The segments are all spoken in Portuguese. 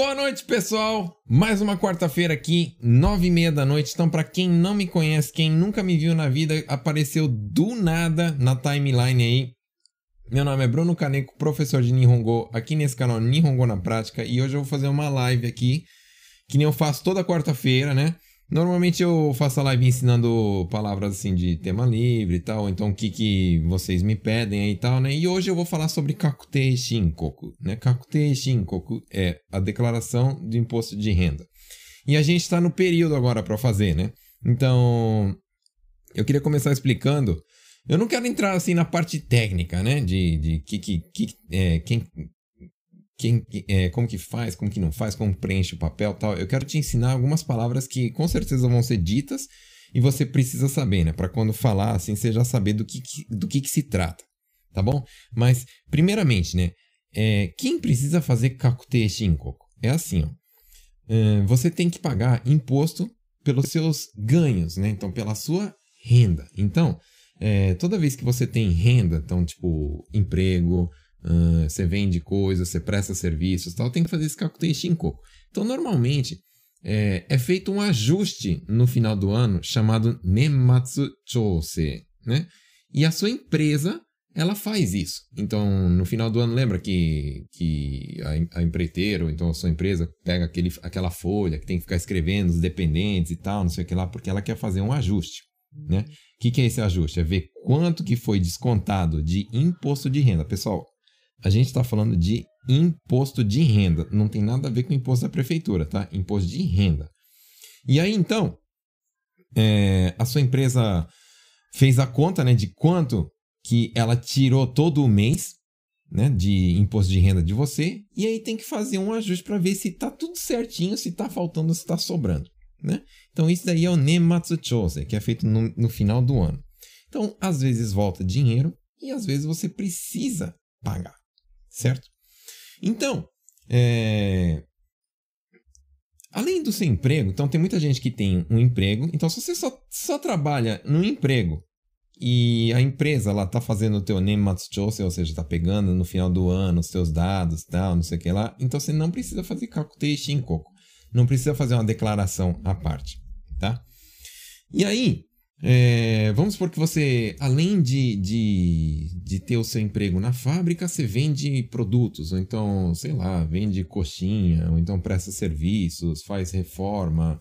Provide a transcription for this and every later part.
Boa noite, pessoal! Mais uma quarta-feira aqui, nove e meia da noite. Então, para quem não me conhece, quem nunca me viu na vida, apareceu do nada na timeline aí. Meu nome é Bruno Caneco, professor de Nihongo, aqui nesse canal Nihongo na Prática. E hoje eu vou fazer uma live aqui, que nem eu faço toda quarta-feira, né? Normalmente eu faço a live ensinando palavras assim de tema livre e tal, então o que, que vocês me pedem aí e tal, né? E hoje eu vou falar sobre Kakutei Shinkoku, né? Kakutei Shinkoku é a declaração do imposto de renda. E a gente está no período agora para fazer, né? Então, eu queria começar explicando. Eu não quero entrar assim na parte técnica, né? De, de que, que, que é, quem quem, é, como que faz, como que não faz, como preenche o papel tal. Eu quero te ensinar algumas palavras que com certeza vão ser ditas e você precisa saber, né? Para quando falar assim, você já saber do que, do que, que se trata, tá bom? Mas, primeiramente, né? É, quem precisa fazer kakute shinkoku? É assim, ó. É, você tem que pagar imposto pelos seus ganhos, né? Então, pela sua renda. Então, é, toda vez que você tem renda, então, tipo, emprego, uh, você vende coisas, você presta serviços tal, tem que fazer esse cálculo Shinkoku. Então, normalmente, é, é, feito um ajuste no final do ano chamado Nematsu Chose, né? E a sua empresa, ela faz isso. Então, no final do ano, lembra que, que a, a empreiteira, ou então a sua empresa, pega aquele, aquela folha que tem que ficar escrevendo os dependentes e tal, não sei o que lá, porque ela quer fazer um ajuste, né? O que, que é esse ajuste? É ver quanto que foi descontado de imposto de renda. Pessoal, a gente está falando de imposto de renda. Não tem nada a ver com imposto da prefeitura, tá? Imposto de renda. E aí, então, é, a sua empresa fez a conta né, de quanto que ela tirou todo o mês né, de imposto de renda de você, e aí tem que fazer um ajuste para ver se está tudo certinho, se está faltando, se está sobrando. Né? Então, isso daí é o Nematsu Chose, que é feito no, no final do ano. Então, às vezes volta dinheiro e às vezes você precisa pagar certo? Então, é... além do seu emprego, então tem muita gente que tem um emprego, então se você só, só trabalha num emprego e a empresa lá tá fazendo o teu Nematsuchose, ou seja, tá pegando no final do ano os teus dados tal, não sei o que lá, então você não precisa fazer Kakutei Shinkoku, não precisa fazer uma declaração à parte, tá? E aí, é, vamos supor que você, além de, de, de ter o seu emprego na fábrica, você vende produtos, ou então, sei lá, vende coxinha, ou então presta serviços, faz reforma,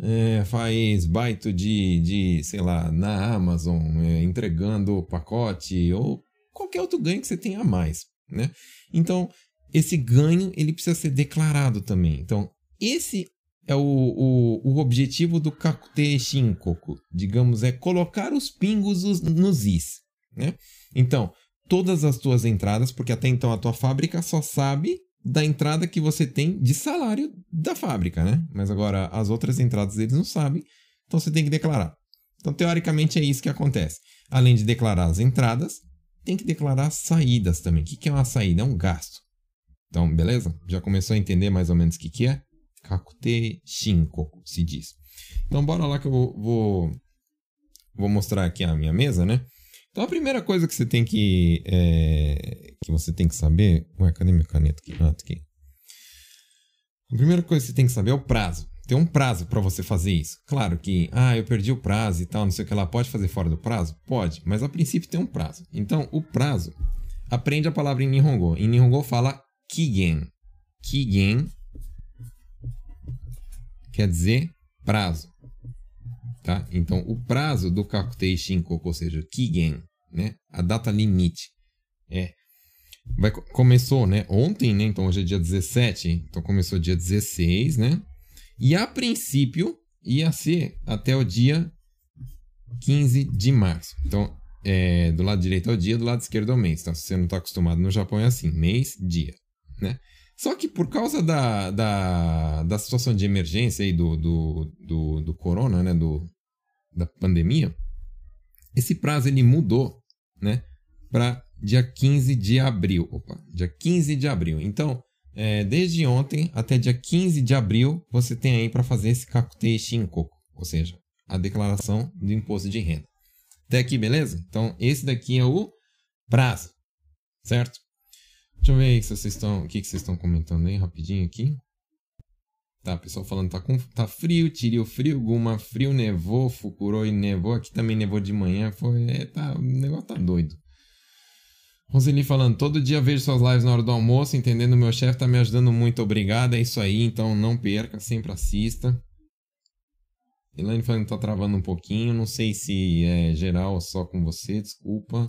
é, faz baito de, de, sei lá, na Amazon, é, entregando pacote, ou qualquer outro ganho que você tenha a mais, né? Então, esse ganho, ele precisa ser declarado também. Então, esse é o, o, o objetivo do Kakute Shinkoku, digamos, é colocar os pingos nos is, né? Então, todas as tuas entradas, porque até então a tua fábrica só sabe da entrada que você tem de salário da fábrica, né? Mas agora as outras entradas eles não sabem, então você tem que declarar. Então, teoricamente é isso que acontece. Além de declarar as entradas, tem que declarar as saídas também. O que é uma saída? É um gasto. Então, beleza? Já começou a entender mais ou menos o que é? Kakute Shinkoku se diz. Então bora lá que eu vou, vou mostrar aqui a minha mesa, né? Então a primeira coisa que você tem que é, que você tem que saber, ué, cadê minha caneta aqui? Ah, tá aqui. A primeira coisa que você tem que saber é o prazo. Tem um prazo para você fazer isso. Claro que, ah, eu perdi o prazo e tal, não sei o que lá, pode fazer fora do prazo? Pode, mas a princípio tem um prazo. Então, o prazo, aprende a palavra em Nihongo. Em Nihongo fala kigen. Kigen quer dizer prazo. Tá? Então, o prazo do Kakutei Shinkoku, ou seja, Kigen, né? a data limite, é vai, começou né? ontem, né? então hoje é dia 17, então começou dia 16, né? e a princípio ia ser até o dia 15 de março. Então, é, do lado direito é o dia, do lado esquerdo é o mês. Então, se você não está acostumado no Japão, é assim: mês, dia. Né? Só que por causa da, da, da situação de emergência aí do, do, do, do corona, né? Do, da pandemia, esse prazo ele mudou, né? Para dia 15 de abril. Opa, dia 15 de abril. Então, é, desde ontem até dia 15 de abril, você tem aí para fazer esse Kakutei Shinkoku, ou seja, a declaração do imposto de renda. Até aqui, beleza? Então, esse daqui é o prazo, certo? Deixa eu ver aí se vocês estão, o que, que vocês estão comentando aí rapidinho aqui. Tá, pessoal falando tá, com, tá frio, tirou frio, Guma frio, nevou, Fukuroi nevou, aqui também nevou de manhã, foi, é, tá, o negócio tá doido. Roseli falando, todo dia vejo suas lives na hora do almoço, entendendo meu chefe tá me ajudando muito, obrigado, é isso aí, então não perca, sempre assista. Elaine falando tá travando um pouquinho, não sei se é geral ou só com você, desculpa.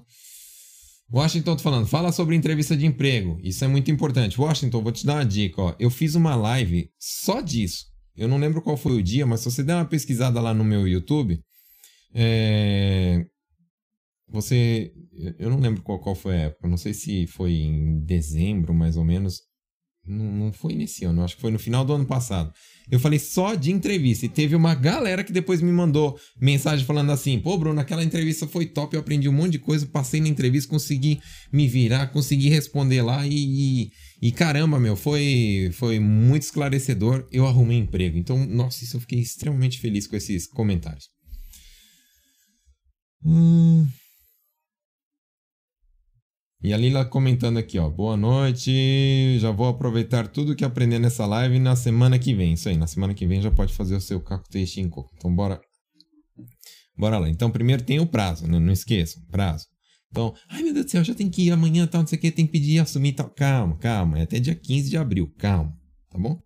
Washington tô falando, fala sobre entrevista de emprego. Isso é muito importante. Washington, vou te dar uma dica, ó. Eu fiz uma live só disso. Eu não lembro qual foi o dia, mas se você der uma pesquisada lá no meu YouTube, é... você. Eu não lembro qual, qual foi a época. Não sei se foi em dezembro, mais ou menos. Não, não foi nesse ano, acho que foi no final do ano passado. Eu falei só de entrevista. E teve uma galera que depois me mandou mensagem falando assim: pô, Bruno, aquela entrevista foi top, eu aprendi um monte de coisa, passei na entrevista, consegui me virar, consegui responder lá e, e, e caramba, meu, foi, foi muito esclarecedor. Eu arrumei emprego. Então, nossa, isso eu fiquei extremamente feliz com esses comentários. Hum. E a Lila comentando aqui, ó. Boa noite. Já vou aproveitar tudo que aprender nessa live na semana que vem. Isso aí, na semana que vem já pode fazer o seu Kakutei Shinko. Então bora. Bora lá. Então primeiro tem o prazo, né? Não esqueçam, prazo. Então, ai meu Deus do céu, já tem que ir amanhã, tal, não sei o que, tem que pedir, assumir tal. Calma, calma. É até dia 15 de abril, calma. Tá bom?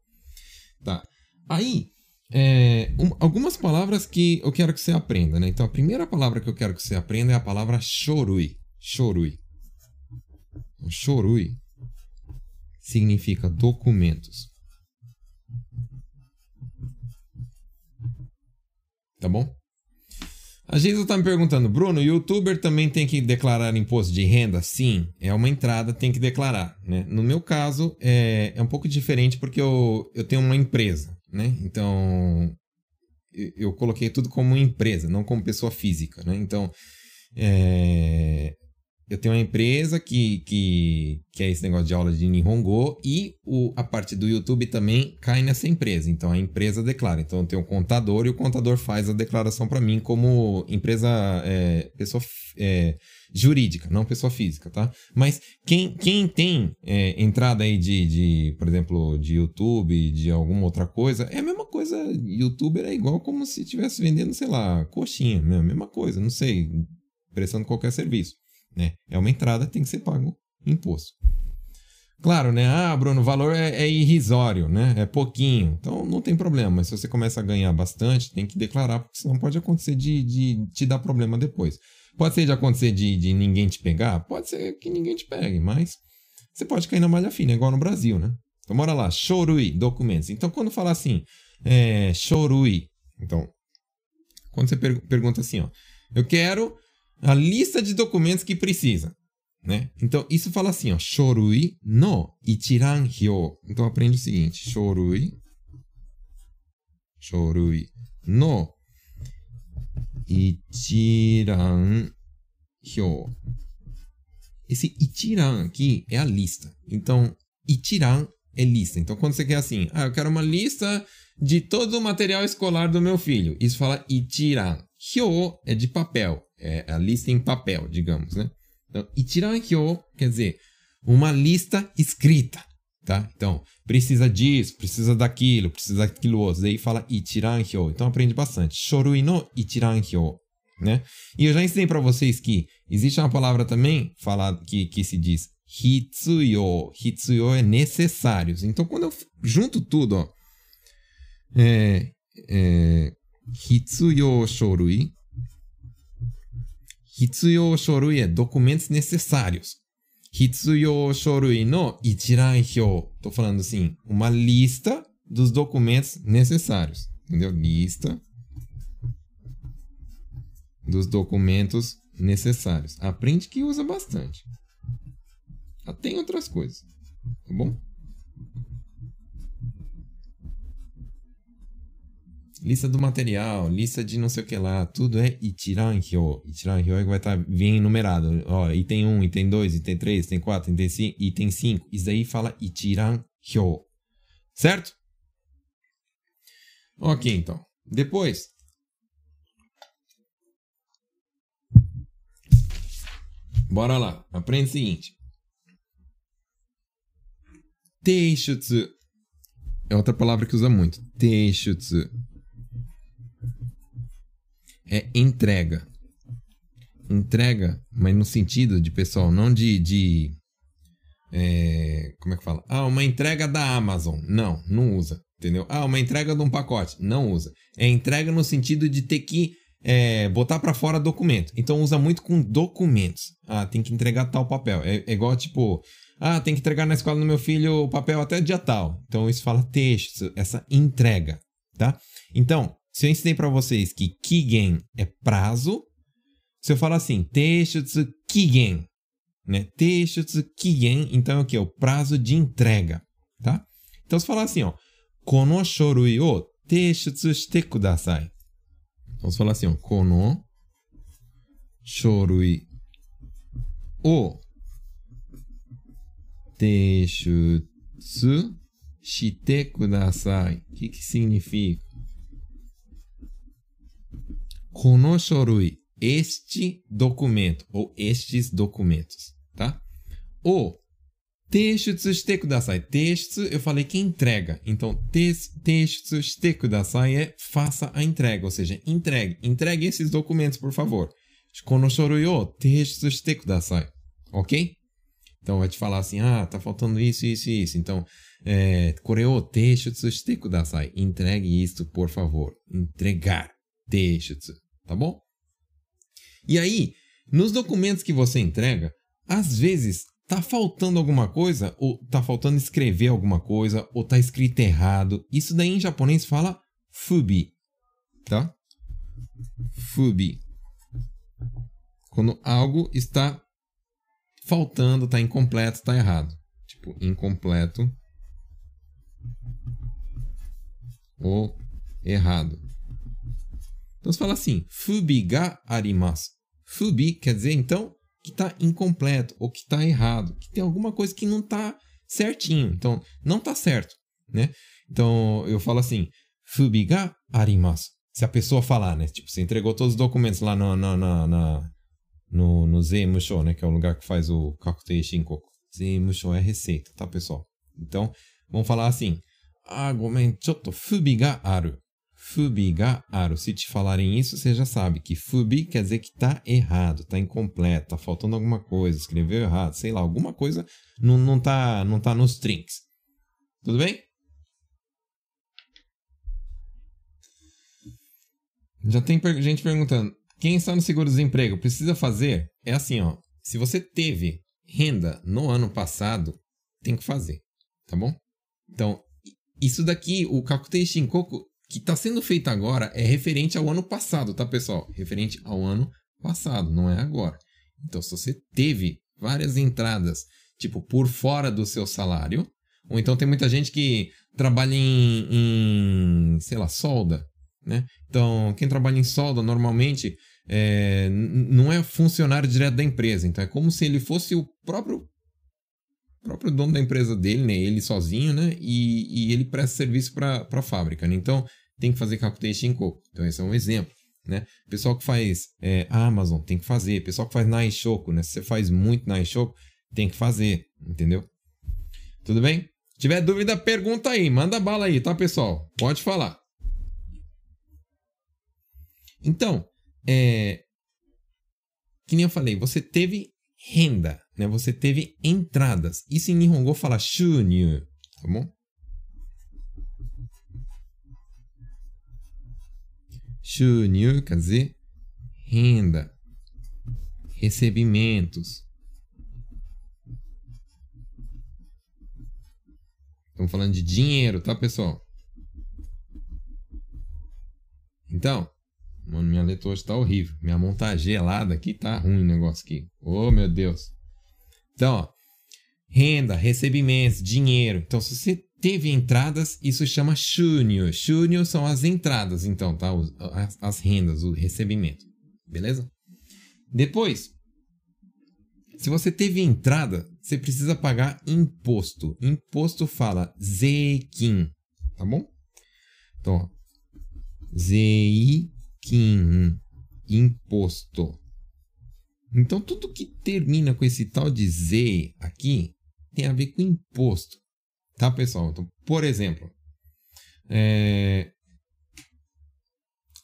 Tá. Aí, é, um, algumas palavras que eu quero que você aprenda, né? Então a primeira palavra que eu quero que você aprenda é a palavra chorui. Chorui. Chorui significa documentos. Tá bom? A Geisa está me perguntando, Bruno, youtuber também tem que declarar imposto de renda? Sim, é uma entrada, tem que declarar. Né? No meu caso, é, é um pouco diferente porque eu, eu tenho uma empresa. Né? Então, eu, eu coloquei tudo como empresa, não como pessoa física. Né? Então, é, eu tenho uma empresa que, que, que é esse negócio de aula de Nihongo e o, a parte do YouTube também cai nessa empresa. Então a empresa declara. Então eu tenho um contador e o contador faz a declaração para mim como empresa é, pessoa é, jurídica, não pessoa física, tá? Mas quem, quem tem é, entrada aí de, de, por exemplo, de YouTube, de alguma outra coisa, é a mesma coisa. YouTuber é igual como se estivesse vendendo, sei lá, coxinha, mesma coisa, não sei, prestando qualquer serviço. Né? É uma entrada, tem que ser pago imposto. Claro, né? Ah, Bruno, o valor é, é, irrisório, né? É pouquinho. Então não tem problema. Mas se você começa a ganhar bastante, tem que declarar, porque senão pode acontecer de, de te dar problema depois. Pode ser de acontecer de, de ninguém te pegar? Pode ser que ninguém te pegue, mas você pode cair na malha fina, igual no Brasil, né? Então bora lá, Chorui, documentos. Então quando falar assim, é, Chorui, então, quando você per pergunta assim, ó, eu quero a lista de documentos que precisa. Né? Então, isso fala assim, ó, shorui no ichiran hyo. Então, aprende o seguinte, shorui, shorui no ichiran hyo. Esse ichiran aqui é a lista. Então, ichiran é lista. Então, quando você quer assim, ah, eu quero uma lista de todo o material escolar do meu filho. Isso fala ichiran. Hyo é de papel é a lista em papel, digamos, né? Então, Ichiran-hyo quer dizer uma lista escrita, tá? Então, precisa disso, precisa daquilo, precisa daquilo outro. Daí fala Ichiran-hyo. Então, aprende bastante. Shorui no Ichiran-hyo, né? E eu já ensinei para vocês que existe uma palavra também falada que, que se diz Hitsuyo. Hitsuyo é necessários. Então, quando eu junto tudo, ó, é, é, Hitsuyo Shorui Hitsuyo shorui é documentos necessários. Hitsuyo shorui no ichiran hyo. Tô falando assim, uma lista dos documentos necessários. Entendeu? Lista dos documentos necessários. Aprende que usa bastante. Tem outras coisas. Tá bom? Lista do material, lista de não sei o que lá, tudo é Ichiran Hyo. Ichiran Hyo é que vai estar tá bem enumerado. Ó, item 1, item 2, item 3, item 4, item 5, item 5. Isso aí fala Ichiran Hyo. Certo? Ok, então. Depois. Bora lá. Aprende o seguinte. Teishutsu é outra palavra que usa muito. Teishutsu. É entrega. Entrega, mas no sentido de, pessoal, não de. de é, como é que fala? Ah, uma entrega da Amazon. Não, não usa. Entendeu? Ah, uma entrega de um pacote. Não usa. É entrega no sentido de ter que é, botar para fora documento. Então usa muito com documentos. Ah, tem que entregar tal papel. É, é, igual tipo, ah, tem que entregar na escola do meu filho o papel até dia tal. Então isso fala texto, essa entrega, tá? Então, se eu ensinei para vocês que kigen é prazo, se eu falar assim, texto kigen, né? Texto kigen, então é o que? O prazo de entrega, tá? Então se falar assim, ó, kono shorui o teishutsu shite kudasai. Vamos falar assim, ó. Kono shorui o teishutsu shite kudasai. O que, que significa? Este documento ou estes documentos, tá? O Texto shite kudasai. Texto, eu falei que entrega. Então, texto shite kudasai é faça a entrega, ou seja, entregue. Entregue esses documentos, por favor. Kono o texto shite kudasai. Ok? Então, vai te falar assim, ah, tá faltando isso, isso e isso. Então, é, kore o texto shite kudasai. Entregue isto, por favor. Entregar. Texto. Tá bom? E aí, nos documentos que você entrega, às vezes tá faltando alguma coisa, ou tá faltando escrever alguma coisa, ou tá escrito errado. Isso daí em japonês fala fubi, tá? Fubi. Quando algo está faltando, está incompleto, está errado. Tipo, incompleto ou errado. Então você fala assim, fubi ga arimasu. Fubi quer dizer então que está incompleto ou que está errado, que tem alguma coisa que não está certinho. Então, não está certo, né? Então, eu falo assim, fubi ga arimasu. Se a pessoa falar, né? Tipo, você entregou todos os documentos lá no, no, no, Zemusho, né? Que é o lugar que faz o Kakutei Shinkoku. Zemusho é receita, tá, pessoal? Então, vamos falar assim. Ah, gomen, chotto fubi ga aru. Fubi ga aru. Se te falarem isso, você já sabe que fubi quer dizer que tá errado, tá incompleto, tá faltando alguma coisa, escreveu errado, sei lá, alguma coisa não, não, tá, não tá nos trinks. Tudo bem? Já tem gente perguntando: quem está no seguro-desemprego precisa fazer? É assim, ó. Se você teve renda no ano passado, tem que fazer, tá bom? Então, isso daqui, o Kakutei Shinkoku, que está sendo feito agora é referente ao ano passado, tá, pessoal? Referente ao ano passado, não é agora. Então, se você teve várias entradas, tipo, por fora do seu salário, ou então tem muita gente que trabalha em, em sei lá, solda, né? Então, quem trabalha em solda normalmente é, não é funcionário direto da empresa. Então, é como se ele fosse o próprio próprio dono da empresa dele, né? Ele sozinho, né? E, e ele presta serviço para a fábrica, né? Então, tem que fazer em coco. Então, esse é um exemplo, né? Pessoal que faz é, Amazon, tem que fazer. Pessoal que faz Naishoku, né? Se você faz muito Naishoku, tem que fazer, entendeu? Tudo bem? Se tiver dúvida, pergunta aí. Manda bala aí, tá, pessoal? Pode falar. Então, é... Que nem eu falei, você teve renda, né? Você teve entradas. Isso em Nihongo fala shunyu, tá bom? Shunyu quer dizer renda, recebimentos. Estamos falando de dinheiro, tá, pessoal? Então, Mano, minha letra hoje tá horrível. Minha mão tá gelada aqui, tá ruim o negócio aqui. Oh, meu Deus. Então, ó, renda, recebimentos, dinheiro. Então, se você teve entradas, isso chama shunyo. Shunyo são as entradas, então, tá? As, as rendas, o recebimento. Beleza? Depois, se você teve entrada, você precisa pagar imposto. Imposto fala zeikin, tá bom? Então, ó, zei Kim, imposto. Então, tudo que termina com esse tal de Z aqui tem a ver com imposto. Tá, pessoal? Então, por exemplo, É...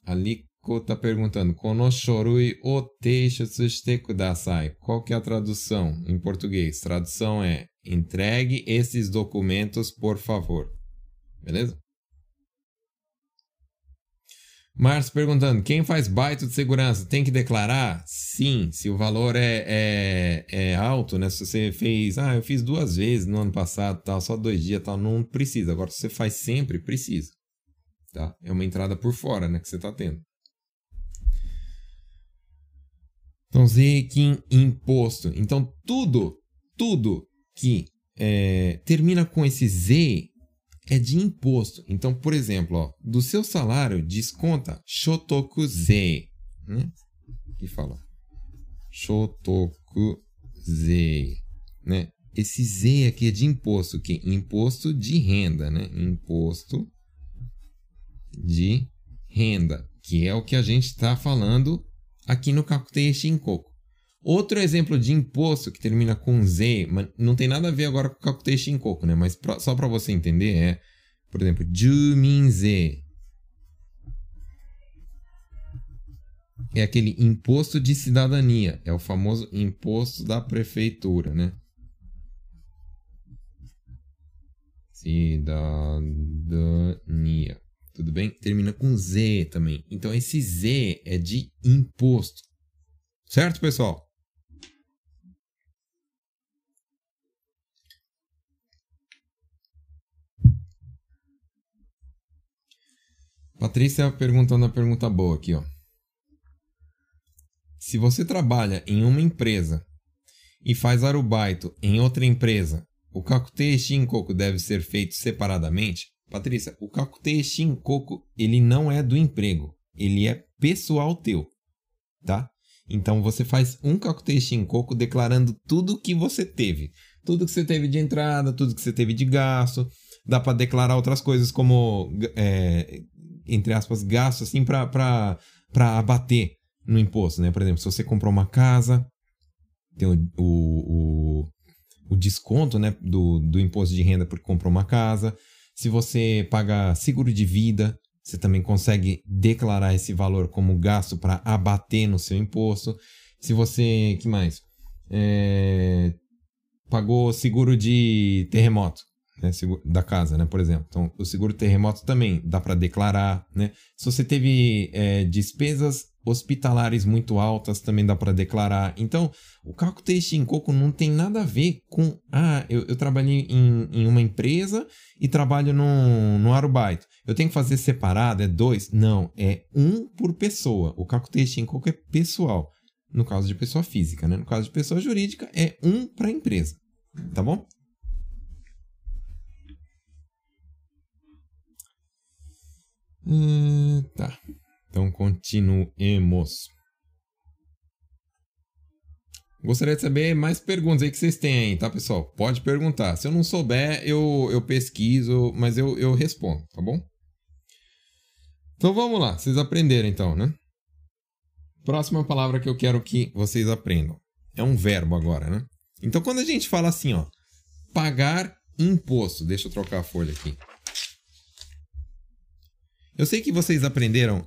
Aliko tá perguntando: Konoshorui o kudasai. Qual que é a tradução em português? Tradução é: entregue esses documentos, por favor. Beleza? Márcio perguntando: quem faz baito de segurança tem que declarar? Sim, se o valor é, é, é, alto, né? Se você fez, ah, eu fiz duas vezes no ano passado, tal, só dois dias, tal, não precisa. Agora, se você faz sempre, precisa. Tá? É uma entrada por fora, né? Que você está tendo. Então, Zequim imposto. Então, tudo, tudo que é, termina com esse Z é de imposto. Então, por exemplo, ó, do seu salário desconta shotoku-zei. Né? Que fala shotoku-zei. Né? Esse Z aqui é de imposto, que imposto de renda, né? Imposto de renda, que é o que a gente está falando aqui no Kakutei Shinkoku. Outro exemplo de imposto que termina com Z, mas não tem nada a ver agora com Kakutei Shinkoku, né? Mas pra, só para você entender é, por exemplo, Juminze. É aquele imposto de cidadania, é o famoso imposto da prefeitura, né? Cidadania. Tudo bem? Termina com Z também. Então esse Z é de imposto. Certo, pessoal? Patrícia perguntando a pergunta boa aqui, ó. Se você trabalha em uma empresa e faz arubaito em outra empresa, o Kakutei Shinkoku deve ser feito separadamente? Patrícia, o Kakutei Shinkoku, ele não é do emprego, ele é pessoal teu, tá? Então você faz um Kakutei Shinkoku declarando tudo que você teve. Tudo que você teve de entrada, tudo que você teve de gasto. Dá para declarar outras coisas como é, entre aspas, gasto assim para abater no imposto, né? Por exemplo, se você comprou uma casa, tem o, o, o, desconto né, do, do imposto de renda porque comprou uma casa. Se você paga seguro de vida, você também consegue declarar esse valor como gasto para abater no seu imposto. Se você, que mais? É, pagou seguro de terremoto, né, da casa, né, por exemplo. Então, o seguro terremoto também dá para declarar, né? Se você teve é, despesas hospitalares muito altas, também dá para declarar. Então, o cálculo Shinkoku não tem nada a ver com, ah, eu, eu trabalhei em, em uma empresa e trabalho no, no Arubaito. Eu tenho que fazer separado, é dois? Não, é um por pessoa. O cálculo Shinkoku é pessoal. No caso de pessoa física, né? No caso de pessoa jurídica, é um para empresa. Tá bom? Hum, tá. Então continuemos. Gostaria de saber mais perguntas aí que vocês têm aí, tá, pessoal? Pode perguntar. Se eu não souber, eu, eu pesquiso, mas eu, eu respondo, tá bom? Então vamos lá, vocês aprenderam então, né? Próxima palavra que eu quero que vocês aprendam. É um verbo agora, né? Então quando a gente fala assim, ó, pagar imposto, deixa eu trocar a folha aqui. Eu sei que vocês aprenderam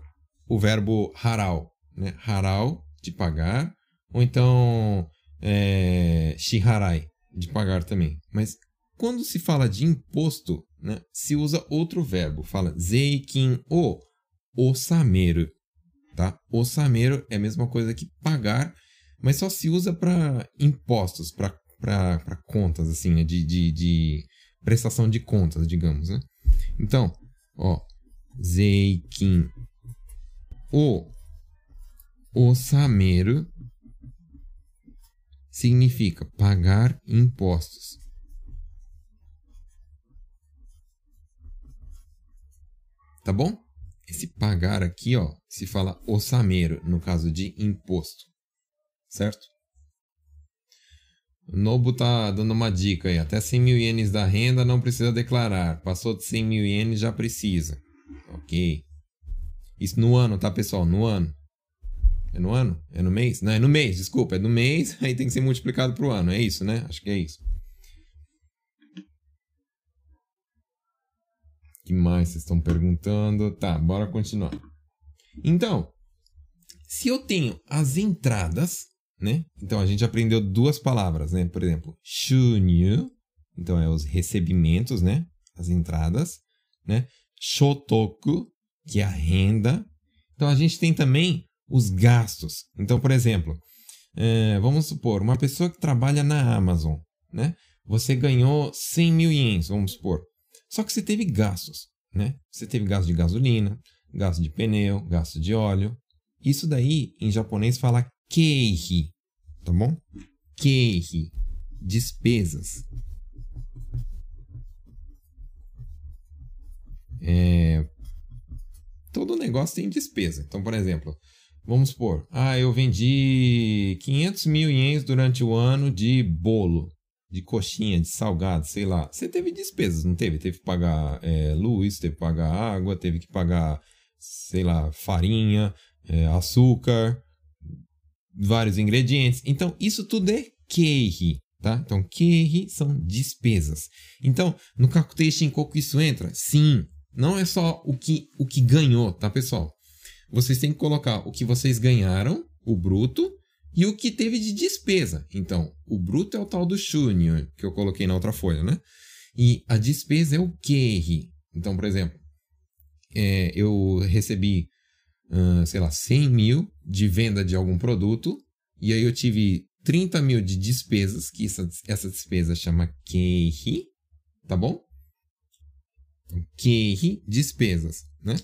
o verbo haral, né? Haral, de pagar, ou então é, shiharai, de pagar também. Mas quando se fala de imposto, né, se usa outro verbo. Fala zeikin o osameru, tá? Osameru é a mesma coisa que pagar, mas só se usa para impostos, para contas, assim, né? de, de, de prestação de contas, digamos, né? Então, ó, Zeikin. O osameru significa pagar impostos. Tá bom? Esse pagar aqui, ó, se fala osameru no caso de imposto. Certo? O Nobu tá dando uma dica aí. Até 100 mil ienes da renda não precisa declarar. Passou de 100 mil ienes já precisa. Ok. Isso no ano, tá, pessoal? No ano. É no ano? É no mês? Não, é no mês, desculpa. É no mês, aí tem que ser multiplicado pro ano. É isso, né? Acho que é isso. que mais vocês estão perguntando? Tá, bora continuar. Então, se eu tenho as entradas, né? Então a gente aprendeu duas palavras, né? Por exemplo, shunyu, então é os recebimentos, né? As entradas, né? Shotoku, que é a renda. Então a gente tem também os gastos. Então, por exemplo, é, vamos supor, uma pessoa que trabalha na Amazon, né? Você ganhou 100 mil ienes, vamos supor. Só que você teve gastos, né? Você teve gasto de gasolina, gasto de pneu, gasto de óleo. Isso daí, em japonês, fala keihi, tá bom? Keihi, despesas. É... Todo negócio tem despesa. Então, por exemplo, vamos supor, ah, eu vendi 500 mil ienes durante o ano de bolo de coxinha, de salgado, sei lá. Você teve despesas, não teve? Teve que pagar é, luz, teve que pagar água, teve que pagar, sei lá, farinha, é, açúcar, vários ingredientes. Então, isso tudo é keihi, tá? Então, keihi são despesas. Então, no Kakutei Shinkoku isso entra? Sim. Não é só o que, o que ganhou, tá, pessoal? Vocês têm que colocar o que vocês ganharam, o bruto, e o que teve de despesa. Então, o bruto é o tal do Shunyo, que eu coloquei na outra folha, né? E a despesa é o Keihi. Então, por exemplo, é, eu recebi, uh, sei lá, 100 mil de venda de algum produto, e aí eu tive 30 mil de despesas, que essa, essa despesa chama Keihi, tá bom? Keihi, despesas, né?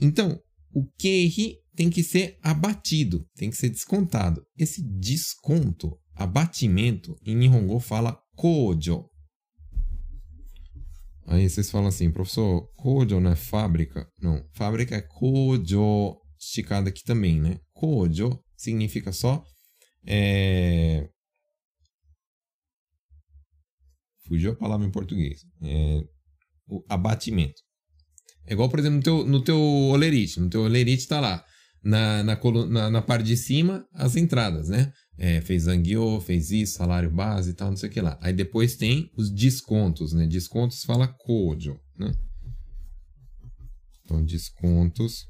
Então, o Keihi tem que ser abatido, tem que ser descontado. Esse desconto, abatimento, em Nihongo fala kojo. Aí vocês falam assim, professor, kojo não é fábrica? Não, fábrica é kojo, esticado aqui também, né? Kojo significa só é... Fugiu a palavra em português. É... O abatimento. É igual, por exemplo, no teu, no teu olerite. No teu olerite tá lá na, na, na, na parte de cima as entradas, né? É, fez Zangyo, fez isso, salário base e tal, não sei o que lá. Aí depois tem os descontos, né? Descontos fala Kojo, né? Então, descontos,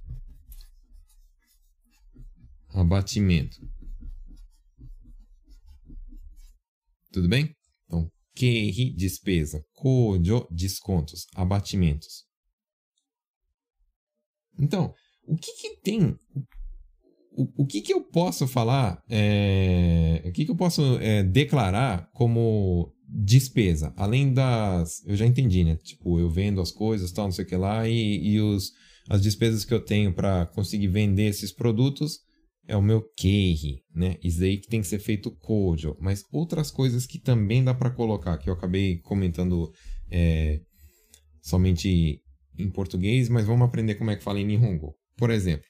abatimento. Tudo bem? Então, Keihi, despesa. Kojo, descontos, abatimentos. Então, o que, que tem. O, o que, que eu posso falar? É, o que, que eu posso é, declarar como despesa? Além das. Eu já entendi, né? Tipo, eu vendo as coisas, tal, não sei o que lá, e, e os, as despesas que eu tenho para conseguir vender esses produtos é o meu keihi, né? Isso aí que tem que ser feito kojo. Mas outras coisas que também dá para colocar, que eu acabei comentando é, somente em português, mas vamos aprender como é que fala em Nihongo. Por exemplo,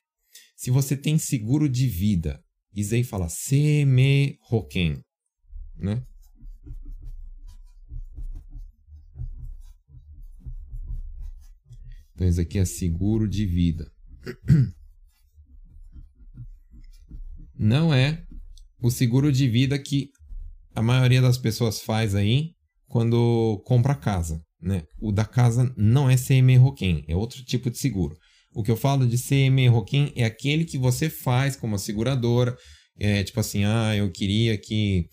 se você tem seguro de vida, isso aí fala seme hoken, né? Então isso aqui é seguro de vida. Não é o seguro de vida que a maioria das pessoas faz aí quando compra casa, né? O da casa não é CME Roquem, é outro tipo de seguro. O que eu falo de CME Roquim é aquele que você faz como seguradora. É, tipo assim, ah, eu queria que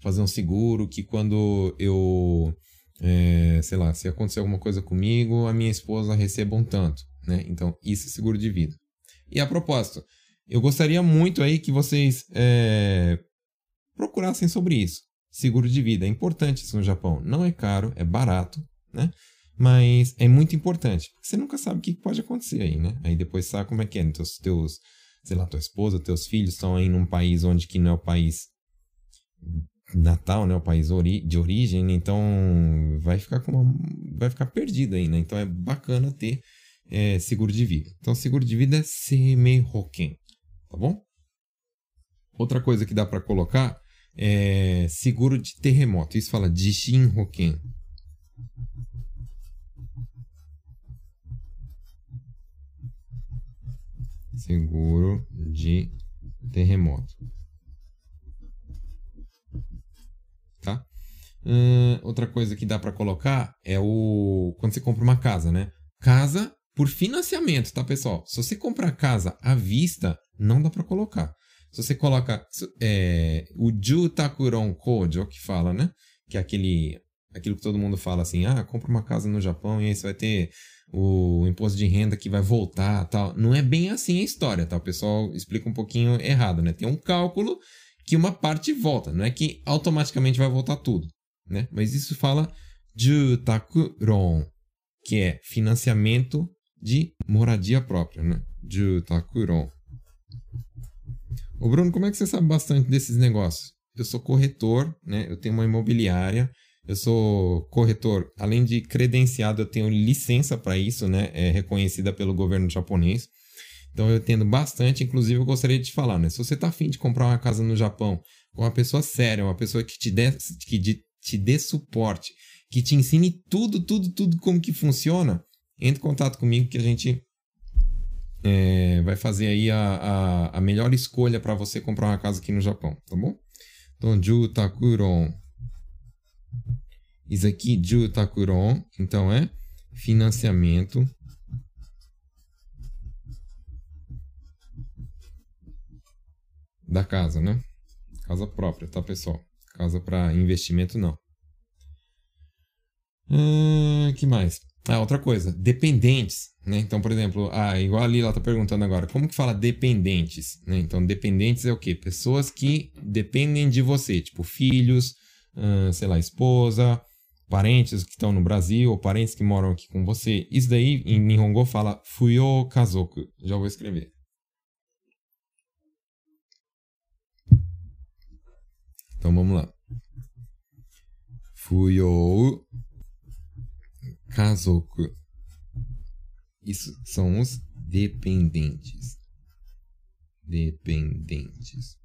fazer um seguro que quando eu, é, sei lá, se acontecer alguma coisa comigo, a minha esposa receba um tanto, né? Então, isso é seguro de vida. E a propósito, eu gostaria muito aí que vocês é, procurassem sobre isso. Seguro de vida é importante isso no Japão. Não é caro, é barato, né? Mas é muito importante, porque você nunca sabe o que pode acontecer aí, né? Aí depois sabe como é que é. Então, teus, teus sei lá, tua esposa, teus filhos estão aí num país onde que não é o país natal, né? O país ori de origem, né? então vai ficar com uma, vai ficar perdido aí, né? Então é bacana ter é, seguro de vida. Então seguro de vida é seme hoken, tá bom? Outra coisa que dá para colocar é seguro de terremoto. Isso fala Jishin Hoken. seguro de terremoto. Tá? Uh, outra coisa que dá para colocar é o quando você compra uma casa, né? casa por financiamento, tá, pessoal? Se você comprar casa à vista, não dá para colocar. Se você coloca é, o Ju Takuron Kojo, que fala, né? Que é aquele, aquilo que todo mundo fala assim, ah, compra uma casa no Japão e aí você vai ter o imposto de renda que vai voltar tal. Não é bem assim a história, tá? O pessoal explica um pouquinho errado, né? Tem um cálculo que uma parte volta, não é que automaticamente vai voltar tudo, né? Mas isso fala Jutakuron, que é financiamento de moradia própria, né? Jutakuron. Ô Bruno, como é que você sabe bastante desses negócios? Eu sou corretor, né? Eu tenho uma imobiliária, eu sou corretor, além de credenciado, eu tenho licença para isso, né? É reconhecida pelo governo japonês. Então eu entendo bastante, inclusive eu gostaria de te falar, né? Se você tá afim de comprar uma casa no Japão com uma pessoa séria, uma pessoa que te dê, que te dê suporte, que te ensine tudo, tudo, tudo como que funciona, entre em contato comigo que a gente é, vai fazer aí a, a, a melhor escolha para você comprar uma casa aqui no Japão, tá bom? Então, Ju Takuron. Isso aqui, Ju Takuron, então é financiamento da casa, né? Casa própria, tá, pessoal? Casa para investimento, não. Hum, que mais? Ah, outra coisa, dependentes, né? Então, por exemplo, ah, igual a Lila tá perguntando agora, como que fala dependentes, né? Então, dependentes é o quê? Pessoas que dependem de você, tipo filhos, hum, sei lá, esposa, parentes que estão no Brasil ou parentes que moram aqui com você. Isso daí em Nihongo fala fuyo kazoku. Já vou escrever. Então vamos lá. Fuyo kazoku. Isso são os dependentes. Dependentes.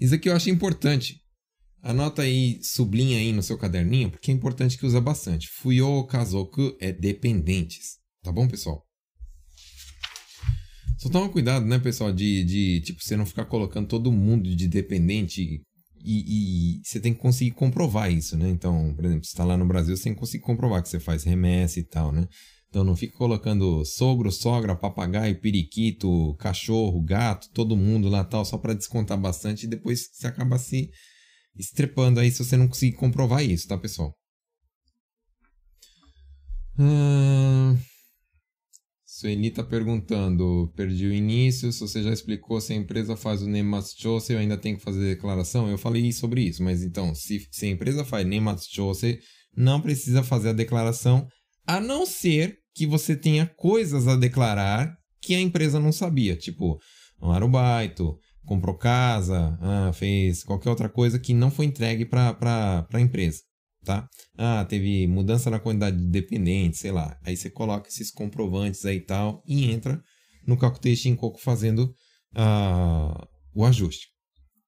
Isso aqui eu acho importante. Anota aí, sublinha aí no seu caderninho, porque é importante que usa bastante. Fuyo kazoku é dependentes. Tá bom, pessoal? Só toma cuidado, né, pessoal, de, de tipo, você não ficar colocando todo mundo de dependente e, e, você tem que conseguir comprovar isso, né? Então, por exemplo, você está lá no Brasil, você tem que conseguir comprovar que você faz remessa e tal, né? Então não fica colocando sogro, sogra, papagaio, periquito, cachorro, gato, todo mundo lá tal, só para descontar bastante e depois você acaba se estrepando aí se você não conseguir comprovar isso, tá, pessoal? Hum... Sueli está perguntando, perdi o início, se você já explicou se a empresa faz o Nematschose, eu ainda tenho que fazer declaração? Eu falei sobre isso, mas então, se, se a empresa faz Nematschose, não precisa fazer a declaração, a não ser que você tenha coisas a declarar que a empresa não sabia, tipo, um arubaito, comprou casa, ah, fez qualquer outra coisa que não foi entregue para a empresa tá? Ah, teve mudança na quantidade de dependentes, sei lá. Aí você coloca esses comprovantes aí e tal e entra no Calculation Coco fazendo ah, o ajuste,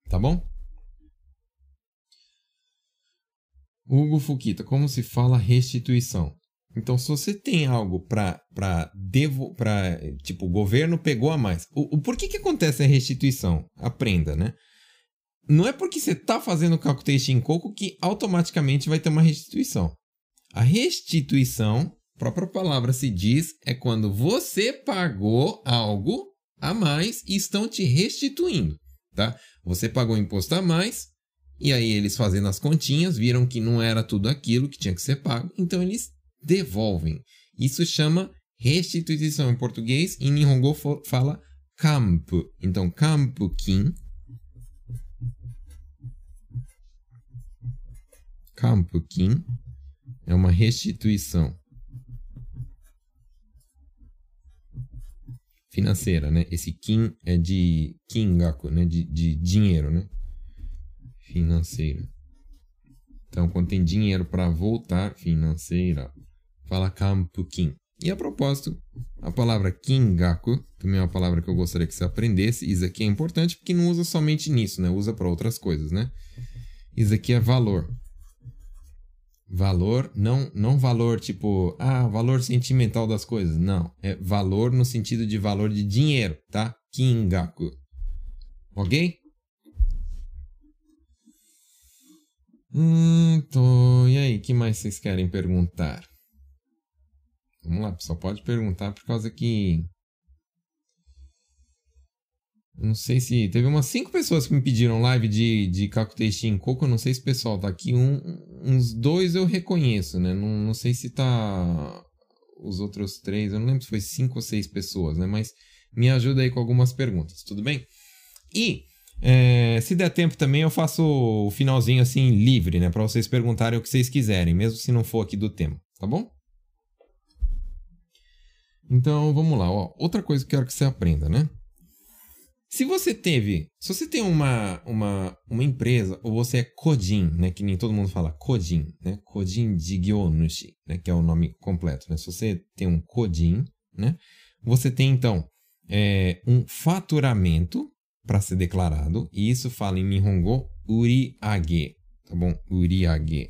tá bom? Hugo Fukita, como se fala restituição? Então, se você tem algo para para tipo o governo pegou a mais, o, o por que que acontece a restituição? Aprenda, né? Não é porque você está fazendo calculation em coco que automaticamente vai ter uma restituição. A restituição, a própria palavra se diz, é quando você pagou algo a mais e estão te restituindo, tá? Você pagou imposto a mais e aí eles fazendo as continhas viram que não era tudo aquilo que tinha que ser pago, então eles devolvem. Isso chama restituição em português, em Nihongo fala campo. Então, campo kin campo kin é uma restituição financeira, né? Esse kin é de kingaku, né? De, de dinheiro, né? Financeira. Então, quando tem dinheiro para voltar, financeira, fala campo kin. E a propósito, a palavra kingaku também é uma palavra que eu gostaria que você aprendesse. Isso aqui é importante porque não usa somente nisso, né? Usa para outras coisas, né? Isso aqui é valor. Valor, não, não valor tipo, ah, valor sentimental das coisas. Não, é valor no sentido de valor de dinheiro, tá? Kingaku. Ok? Tô... E aí, que mais vocês querem perguntar? Vamos lá, pessoal. Pode perguntar por causa que. Não sei se. Teve umas cinco pessoas que me pediram live de, de Coco. Eu não sei se o pessoal tá aqui. Um, uns dois eu reconheço, né? Não, não sei se tá. Os outros três. Eu não lembro se foi cinco ou seis pessoas, né? Mas me ajuda aí com algumas perguntas, tudo bem? E. É, se der tempo também, eu faço o finalzinho assim livre, né? Para vocês perguntarem o que vocês quiserem, mesmo se não for aqui do tema, tá bom? Então vamos lá, ó. outra coisa que eu quero que você aprenda, né? Se você teve, se você tem uma, uma, uma empresa, ou você é Kodin, né, que nem todo mundo fala Kodin, né, Kodin Jigyonushi, né, que é o nome completo, né, se você tem um Kodin, né, você tem então é, um faturamento para ser declarado, e isso fala em Nihongo Uriage, tá bom? Uriage.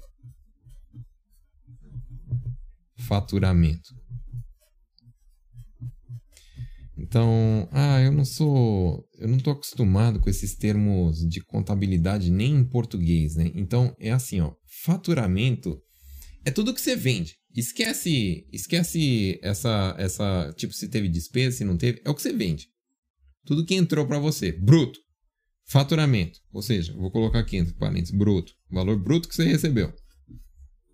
Faturamento. Então, ah, eu não sou, eu não tô acostumado com esses termos de contabilidade nem em português, né? Então, é assim, ó, faturamento é tudo que você vende. Esquece, esquece essa essa, tipo se teve despesa, se não teve, é o que você vende. Tudo que entrou para você, bruto. Faturamento, ou seja, vou colocar aqui entre parênteses, bruto, valor bruto que você recebeu.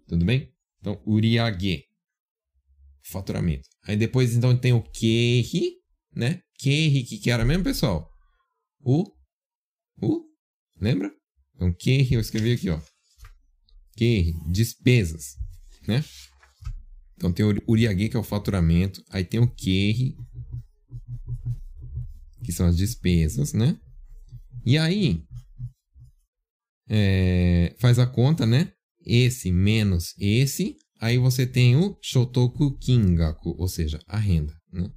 Tudo bem? Então, uriage, faturamento. Aí depois então tem o keri, né? Kerry, que, era mesmo, pessoal? O. O. Lembra? Então, Kerry, eu escrevi aqui, ó. Kerry, despesas, né? Então tem o Uriage, que é o faturamento. Aí tem o Kerry, que são as despesas, né? E aí, é, faz a conta, né? Esse menos esse. Aí você tem o Shotoku Kingaku, ou seja, a renda, né?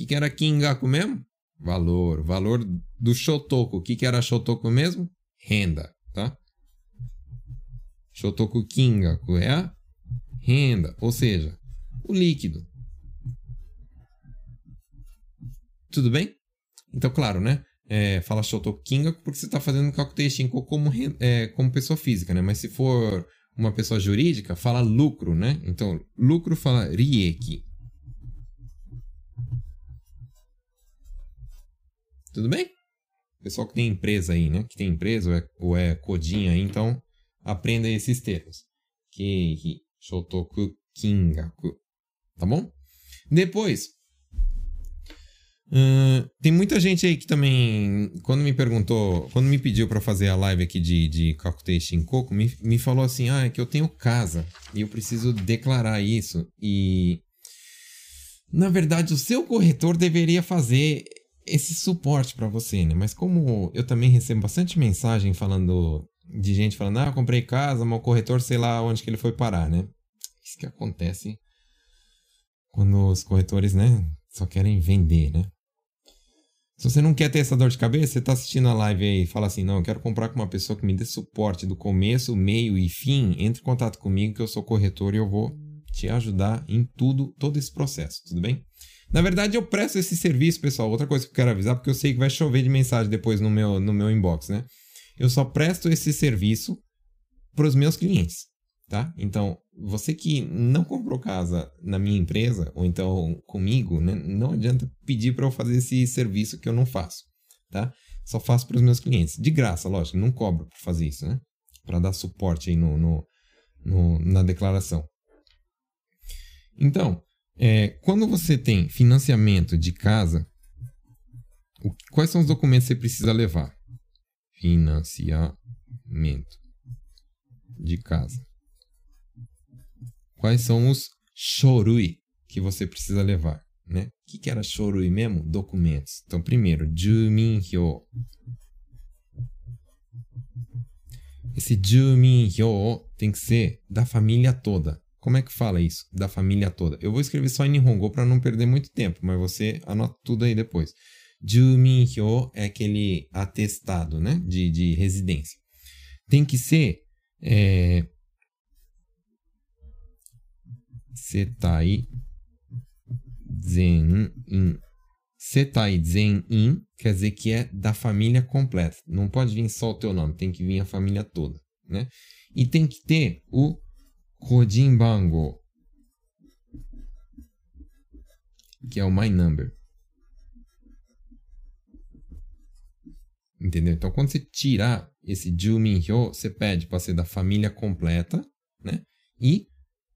Que, que era Kingaku mesmo? Valor. Valor do Shotoku. O que, que era Shotoku mesmo? Renda, tá? Shotoku Kingaku é a renda, ou seja, o líquido. Tudo bem? Então, claro, né? É, fala Shotoku Kingaku porque você está fazendo Kakutei Shinko como, é, como pessoa física, né? Mas se for uma pessoa jurídica, fala lucro, né? Então, lucro fala Rieki. Tudo bem? Pessoal que tem empresa aí, né? Que tem empresa ou é, ou é codinha aí, então aprenda esses termos. Keihi, shotoku, kingaku. Tá bom? Depois, tem muita gente aí que também, quando me perguntou, quando me pediu para fazer a live aqui de, de Kakutei Shinkoku, me, me falou assim, ah, é que eu tenho casa e eu preciso declarar isso. E, na verdade, o seu corretor deveria fazer esse suporte para você, né? Mas como eu também recebo bastante mensagem falando de gente falando, ah, eu comprei casa, mas o corretor sei lá onde que ele foi parar, né? Isso que acontece quando os corretores, né, só querem vender, né? Se você não quer ter essa dor de cabeça, você tá assistindo a live aí e fala assim, não, eu quero comprar com uma pessoa que me dê suporte do começo, meio e fim, entre em contato comigo que eu sou corretor e eu vou te ajudar em tudo, todo esse processo, tudo bem? Na verdade, eu presto esse serviço, pessoal. Outra coisa que eu quero avisar, porque eu sei que vai chover de mensagem depois no meu, no meu inbox, né? Eu só presto esse serviço para os meus clientes, tá? Então, você que não comprou casa na minha empresa, ou então comigo, né? Não adianta pedir para eu fazer esse serviço que eu não faço, tá? Só faço para os meus clientes. De graça, lógico, não cobro para fazer isso, né? Para dar suporte aí no, no, no, na declaração. Então, é, quando você tem financiamento de casa, o, quais são os documentos que você precisa levar? Financiamento de casa. Quais são os shorui que você precisa levar? Né? O que, que era shorui mesmo? Documentos. Então, primeiro, Juminhyo. Esse Juminhyo tem que ser da família toda. Como é que fala isso? Da família toda. Eu vou escrever só em Nihongo para não perder muito tempo, mas você anota tudo aí depois. Juminhyo é aquele atestado, né? De, de residência. Tem que ser. É... Setai Zen-in. Setai Zen-in quer dizer que é da família completa. Não pode vir só o teu nome, tem que vir a família toda, né? E tem que ter o Kojin Bango, que é o My Number. Entendeu? Então, quando você tirar esse Juminhyo, você pede para ser da família completa, né? E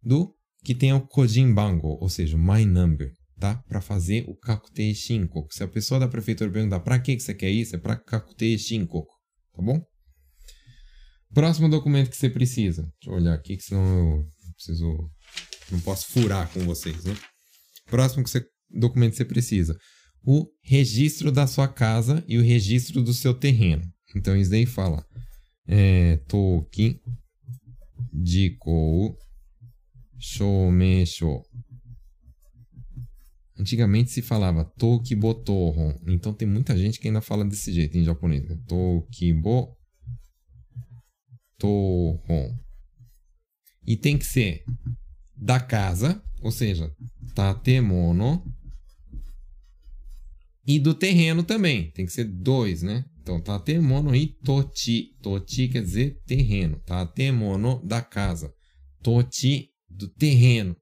do que tem o Kojin Bango, ou seja, My Number, tá? Para fazer o Kakutei Shinkoku. Se a pessoa da prefeitura perguntar para que você quer isso, é para Kakutei Shinkoku, tá bom? Próximo documento que você precisa. Deixa eu olhar aqui, que senão eu preciso. Não posso furar com vocês, né? Próximo que você, documento que você precisa o registro da sua casa e o registro do seu terreno. Então isso daí fala é, Toki Jikou Shomeisho. Antigamente se falava Toki Botohon. Então tem muita gente que ainda fala desse jeito em japonês. Né? Tohon. E tem que ser da casa, ou seja, tatemono e do terreno também. Tem que ser dois, né? Então, tatemono e toti. Toti quer dizer terreno. Tatemono da casa. Toti do terreno.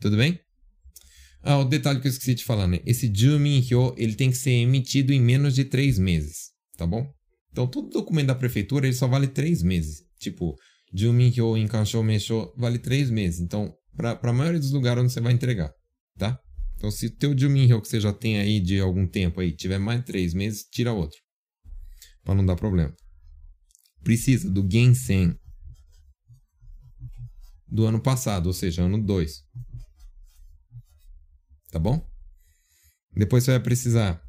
Tudo bem? Ah, o detalhe que eu esqueci de falar, né? Esse Juminhyo, ele tem que ser emitido em menos de três meses, tá bom? Então, todo documento da prefeitura, ele só vale três meses. Tipo, Juminhyo Kansho Meisho vale três meses. Então, para a maioria dos lugares onde você vai entregar, tá? Então, se o teu Juminho que você já tem aí de algum tempo aí tiver mais de três meses, tira outro. Para não dar problema. Precisa do Gensen do ano passado, ou seja, ano 2. Tá bom? Depois você vai precisar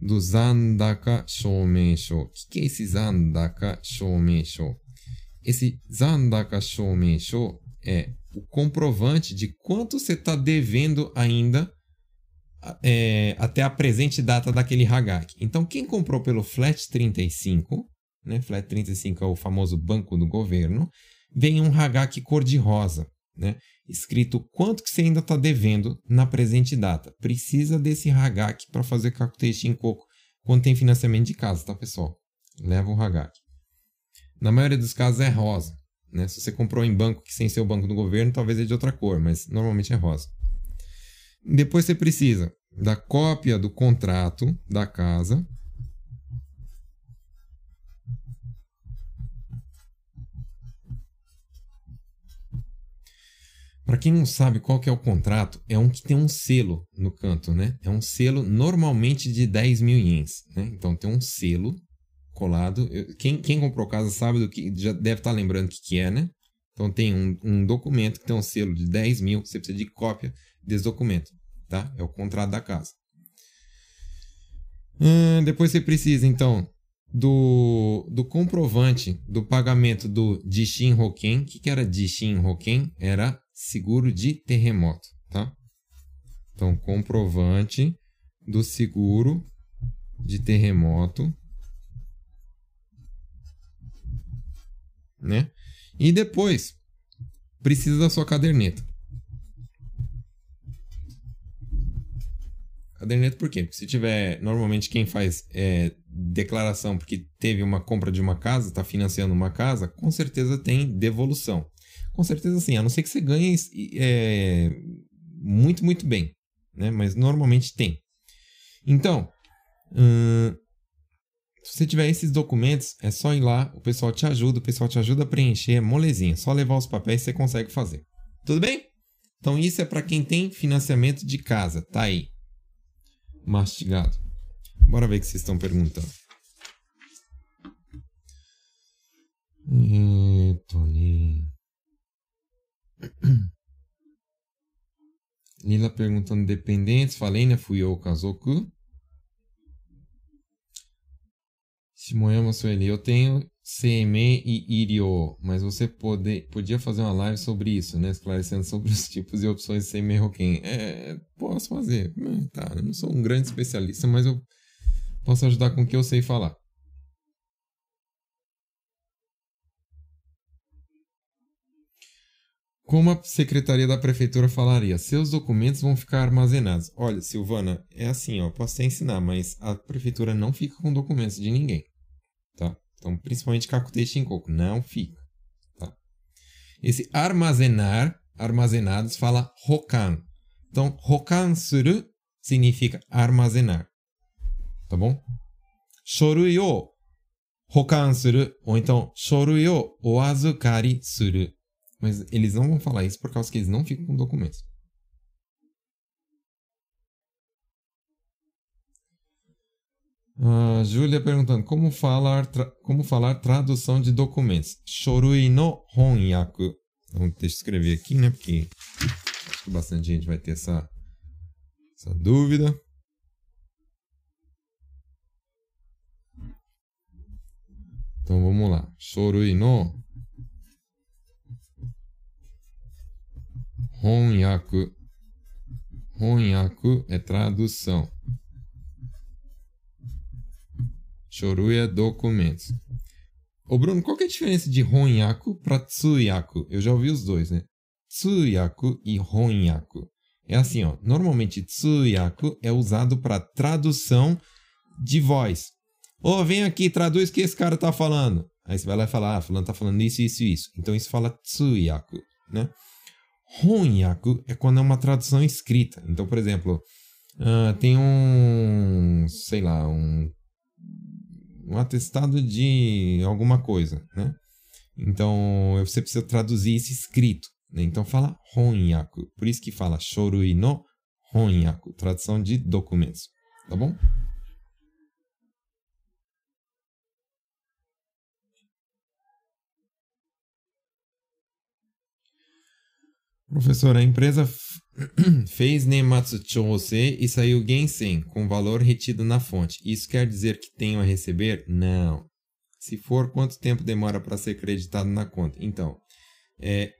do Zandaka Shoumensho. O que, é esse Zandaka Shoumensho? Esse Zandaka Shoumensho é o comprovante de quanto você está devendo ainda é, até a presente data daquele Hagak. Então, quem comprou pelo Flat 35, né, Flat 35 é o famoso banco do governo, vem um Hagak cor-de-rosa, né, escrito quanto que você ainda está devendo na presente data. Precisa desse Hagak para fazer Kakutei coco quando tem financiamento de casa, tá, pessoal? Leva o Hagak. Na maioria dos casos é rosa. Né? Se você comprou em banco que sem ser o banco do governo, talvez é de outra cor, mas normalmente é rosa. Depois você precisa da cópia do contrato da casa. Para quem não sabe qual que é o contrato, é um que tem um selo no canto, né? É um selo normalmente de 10 mil ienes, né? Então tem um selo colado. Quem, quem comprou casa sabe do que, já deve estar tá lembrando o que, que é, né? Então tem um, um documento que tem um selo de 10 mil, você precisa de cópia desse documento, tá? É o contrato da casa. Hum, depois você precisa, então, do, do comprovante do pagamento do Jishin Hoken. O que, que era Jishin Hoken? Era seguro de terremoto, tá? Então, comprovante do seguro de terremoto né? E depois precisa da sua caderneta. Caderneta por quê? Porque se tiver, normalmente quem faz é, declaração porque teve uma compra de uma casa, está financiando uma casa, com certeza tem devolução. Com certeza sim, a não ser que você ganhe é, muito, muito bem, né? Mas normalmente tem. Então, hum, se você tiver esses documentos, é só ir lá, o pessoal te ajuda, o pessoal te ajuda a preencher, é molezinha, só levar os papéis você consegue fazer. Tudo bem? Então isso é para quem tem financiamento de casa, tá aí. Mastigado. Bora ver o que vocês estão perguntando. Lila perguntando dependentes, falei, né? Fui eu, Kazoku. Shimoyama Sueli, eu tenho CME e Irio, mas você pode, podia fazer uma live sobre isso, né? Esclarecendo sobre os tipos e opções de CME Roken. É, posso fazer. Hum, tá, eu não sou um grande especialista, mas eu posso ajudar com o que eu sei falar. Como a secretaria da prefeitura falaria? Seus documentos vão ficar armazenados. Olha, Silvana, é assim, ó, posso até ensinar, mas a prefeitura não fica com documentos de ninguém tá? Então, principalmente Kakutei Shinkoku, não fica, tá? Esse armazenar, armazenados, fala hokan. Então, hokan suru significa armazenar. Tá bom? Shorui o suru, ou então shorui o oazukari suru. Mas eles não vão falar isso por causa que eles não ficam com documentos. Uh, Júlia perguntando como falar, como falar tradução de documentos. Shorui no honyaku. Vamos ter que escrever aqui, né? Porque acho que bastante gente vai ter essa, essa dúvida. Então vamos lá. Shorui no honyaku. Honyaku é tradução. Shorui é documentos. Ô Bruno, qual que é a diferença de Honyaku para Tsuyaku? Eu já ouvi os dois, né? Tsuyaku e Honyaku. É assim, ó. Normalmente Tsuyaku é usado para tradução de voz. Ô, oh, vem aqui, traduz o que esse cara tá falando. Aí você vai lá e fala, ah, fulano tá falando isso, isso isso. Então isso fala Tsuyaku, né? Honyaku é quando é uma tradução escrita. Então, por exemplo, uh, tem um, sei lá, um um atestado de alguma coisa, né? Então, você precisa traduzir esse escrito. Né? Então, fala honyaku. Por isso que fala shorui no honyaku. Tradução de documentos. Tá bom? Professor, a empresa fez Nematsu Chose e saiu Gensen com valor retido na fonte. Isso quer dizer que tenho a receber? Não. Se for, quanto tempo demora para ser creditado na conta? Então, é,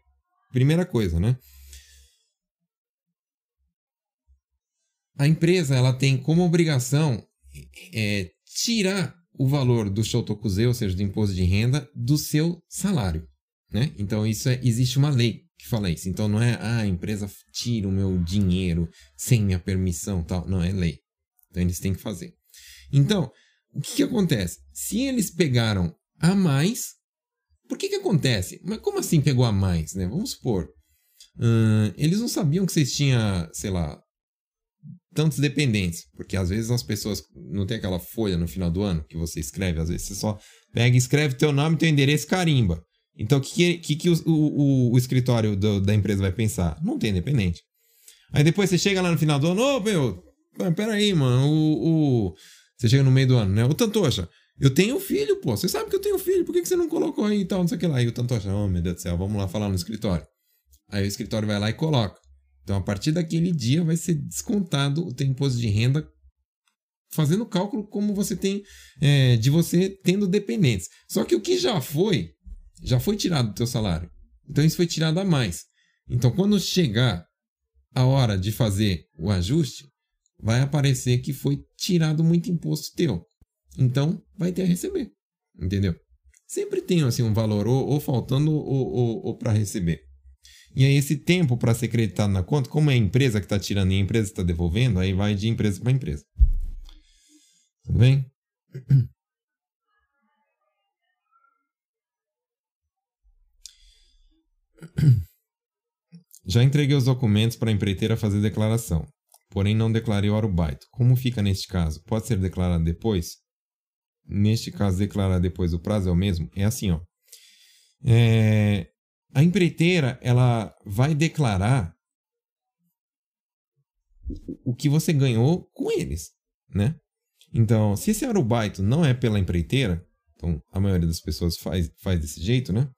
primeira coisa, né? A empresa ela tem como obrigação é, tirar o valor do Shotokuze, ou seja, do imposto de renda, do seu salário. Né? Então, isso é, existe uma lei que fala isso. Então não é, ah, a empresa tira o meu dinheiro sem minha permissão tal. Não, é lei. Então eles têm que fazer. Então, o que, que acontece? Se eles pegaram a mais, por que que acontece? Mas como assim pegou a mais, né? Vamos supor, eles não sabiam que vocês tinham, sei lá, tantos dependentes, porque às vezes as pessoas não tem aquela folha no final do ano que você escreve, às vezes você só pega escreve teu nome, teu endereço, carimba. Então, o que, que, que o, o, o escritório do, da empresa vai pensar? Não tem independente. Aí depois você chega lá no final do ano, ô, meu, peraí, mano, o, o... Você chega no meio do ano, né? Ô, Tantocha, eu tenho filho, pô. Você sabe que eu tenho filho, por que, que você não colocou aí e tal, não sei o que lá. E o Tantocha, oh, meu Deus do céu, vamos lá falar no escritório. Aí o escritório vai lá e coloca. Então, a partir daquele dia vai ser descontado o teu imposto de renda fazendo cálculo como você tem é, de você tendo dependentes. Só que o que já foi, já foi tirado do teu salário. Então isso foi tirado a mais. Então quando chegar a hora de fazer o ajuste, vai aparecer que foi tirado muito imposto teu. Então vai ter a receber. Entendeu? Sempre tem assim um valor ou, ou faltando ou, ou, ou para receber. E aí esse tempo para ser creditado na conta, como é a empresa que está tirando e a empresa está devolvendo, aí vai de empresa para empresa. Tudo bem? Já entreguei os documentos para a empreiteira fazer declaração, porém não declarei o arubaito. Como fica neste caso? Pode ser declarado depois? Neste caso, declarar depois o prazo é o mesmo? É assim, ó. É... A empreiteira, ela vai declarar o que você ganhou com eles, né? Então, se esse arubaito não é pela empreiteira, então a maioria das pessoas faz, faz desse jeito, né?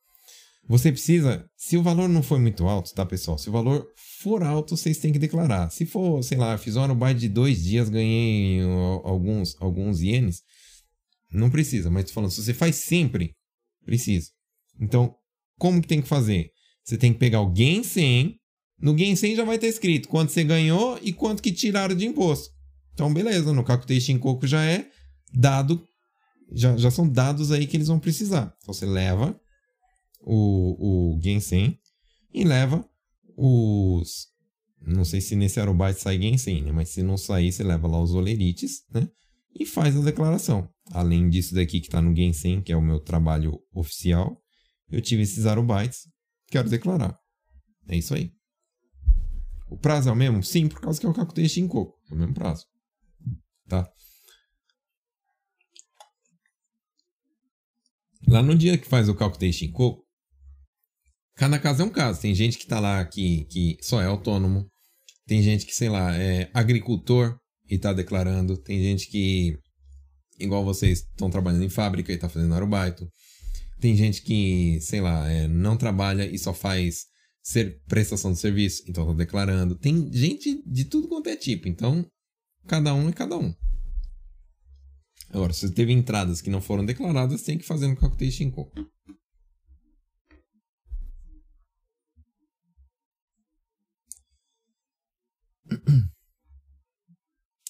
Você precisa, se o valor não for muito alto, tá, pessoal? Se o valor for alto, vocês têm que declarar. Se for, sei lá, fiz um arubaito de dois dias, ganhei alguns, alguns ienes, não precisa. Mas tô falando, se você faz sempre, precisa. Então, como que tem que fazer? Você tem que pegar o Gensen. No Gensen já vai estar escrito quanto você ganhou e quanto que tiraram de imposto. Então, beleza. No Kakuteishin Coco já é dado, já, já são dados aí que eles vão precisar. Então, você leva o, o Gensen e leva os. Não sei se nesse Aerobyte sai Gensen, né? Mas se não sair, você leva lá os olerites, né? E faz a declaração. Além disso daqui que está no Gensen, que é o meu trabalho oficial, eu tive esses Aerobytes. quero declarar. É isso aí. O prazo é o mesmo? Sim, por causa que é o Kakutei Shinkoku. É o mesmo prazo. Tá? Lá no dia que faz o Kakutei Shinkoku, cada caso é um caso. Tem gente que tá lá que, que só é autônomo. Tem gente que, sei lá, é agricultor e tá declarando. Tem gente que, igual vocês, estão trabalhando em fábrica e tá fazendo arubaito. Tem gente que, sei lá, é, não trabalha e só faz ser prestação de serviço, então tá declarando. Tem gente de tudo quanto é tipo, então cada um é cada um. Agora, se teve entradas que não foram declaradas, tem que fazer no Kakutei Shinko.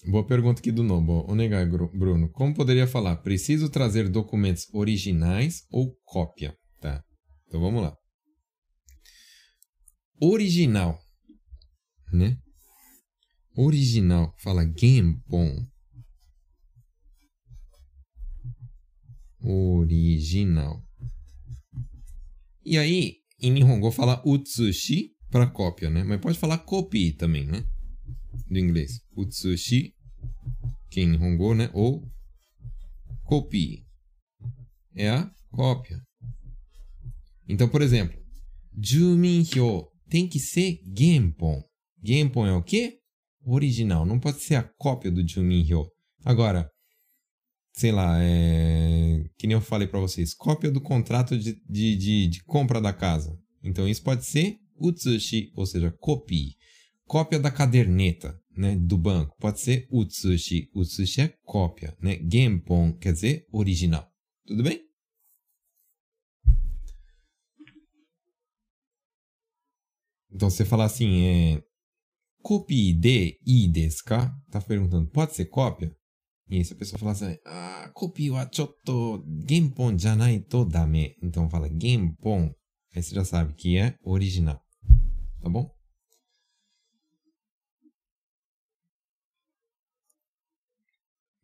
Boa pergunta aqui do Nobo. Onegai, Bruno. Como poderia falar? Preciso trazer documentos originais ou cópia? Tá. Então vamos lá. Original. Né? Original. Fala Genpon. Original. E aí, em Nihongo fala Utsushi para cópia, né? Mas pode falar copy também, né? Do inglês. Utsushi que em Hongo, né? Ou copie. É a cópia. Então, por exemplo, Juminhyo tem que ser Genpon. Genpon é o quê? Original. Não pode ser a cópia do Juminhyo. Agora, sei lá, é... que nem eu falei para vocês, cópia do contrato de, de, de, de, compra da casa. Então, isso pode ser Utsushi, ou seja, copie. Cópia da caderneta né, do banco. Pode ser Utsushi. Utsushi é cópia. Né? Genpon quer dizer original. Tudo bem? Então, você falar assim, é... Copy de i desu ka? Tá perguntando, pode ser cópia? E aí, se a pessoa falar assim, ah, copy wa chotto genpon janai to dame. Então, fala genpon. Aí você já sabe que é original. Tá bom?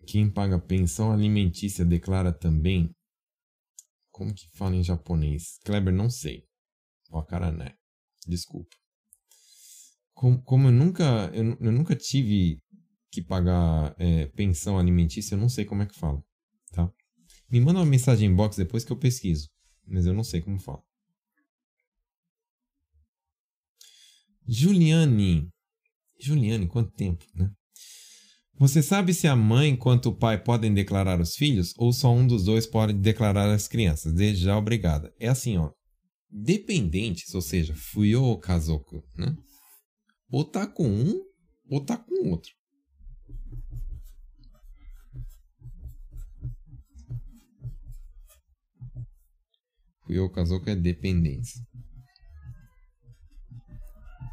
Quem paga pensão alimentícia declara também. Como que fala em japonês? Kleber, não sei. Cara, né? Desculpa. Como, como eu nunca eu, eu, nunca tive que pagar é, pensão alimentícia, eu não sei como é que fala, tá? Me manda uma mensagem em box depois que eu pesquiso, mas eu não sei como fala. Juliane. Juliane, quanto tempo, né? Você sabe se a mãe quanto o pai podem declarar os filhos ou só um dos dois pode declarar as crianças? Desde já, obrigada. É assim, ó. Dependentes, ou seja, fui ou kazoku, né? Ou tá com um ou tá com outro. Fui ou kazoku é dependência.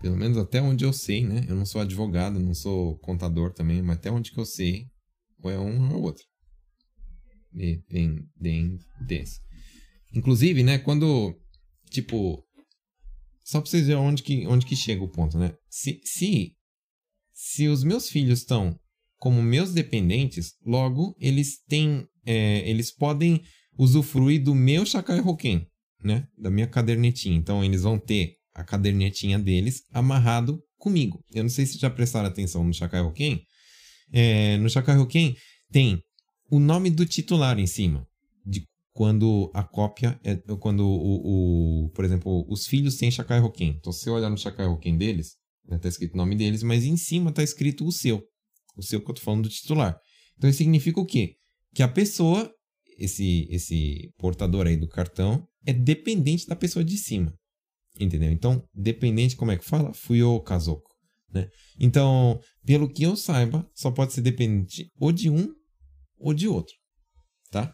Pelo menos até onde eu sei, né? Eu não sou advogado, não sou contador também, mas até onde que eu sei, ou é um ou outro. Dependentes. Inclusive, né, quando, tipo, só pra vocês verem onde que, onde que chega o ponto, né? Se, se, se os meus filhos estão como meus dependentes, logo eles têm, é, eles podem usufruir do meu Shakai Hoken, né? Da minha cadernetinha. Então, eles vão ter a cadernetinha deles amarrado comigo. Eu não sei se já prestaram atenção no Shakai. É, no Shakai tem o nome do titular em cima, de quando a cópia é quando o, o por exemplo, os filhos têm Shakai Hoken. Então, se você olhar no Shakai deles, né, escrito o nome deles, mas em cima está escrito o seu. O seu que eu estou falando do titular. Então, isso significa o quê? Que a pessoa, esse, esse portador aí do cartão, é dependente da pessoa de cima. Entendeu? Então, dependente, como é que fala? Fui o Kazoku. Né? Então, pelo que eu saiba, só pode ser dependente ou de um ou de outro. Tá?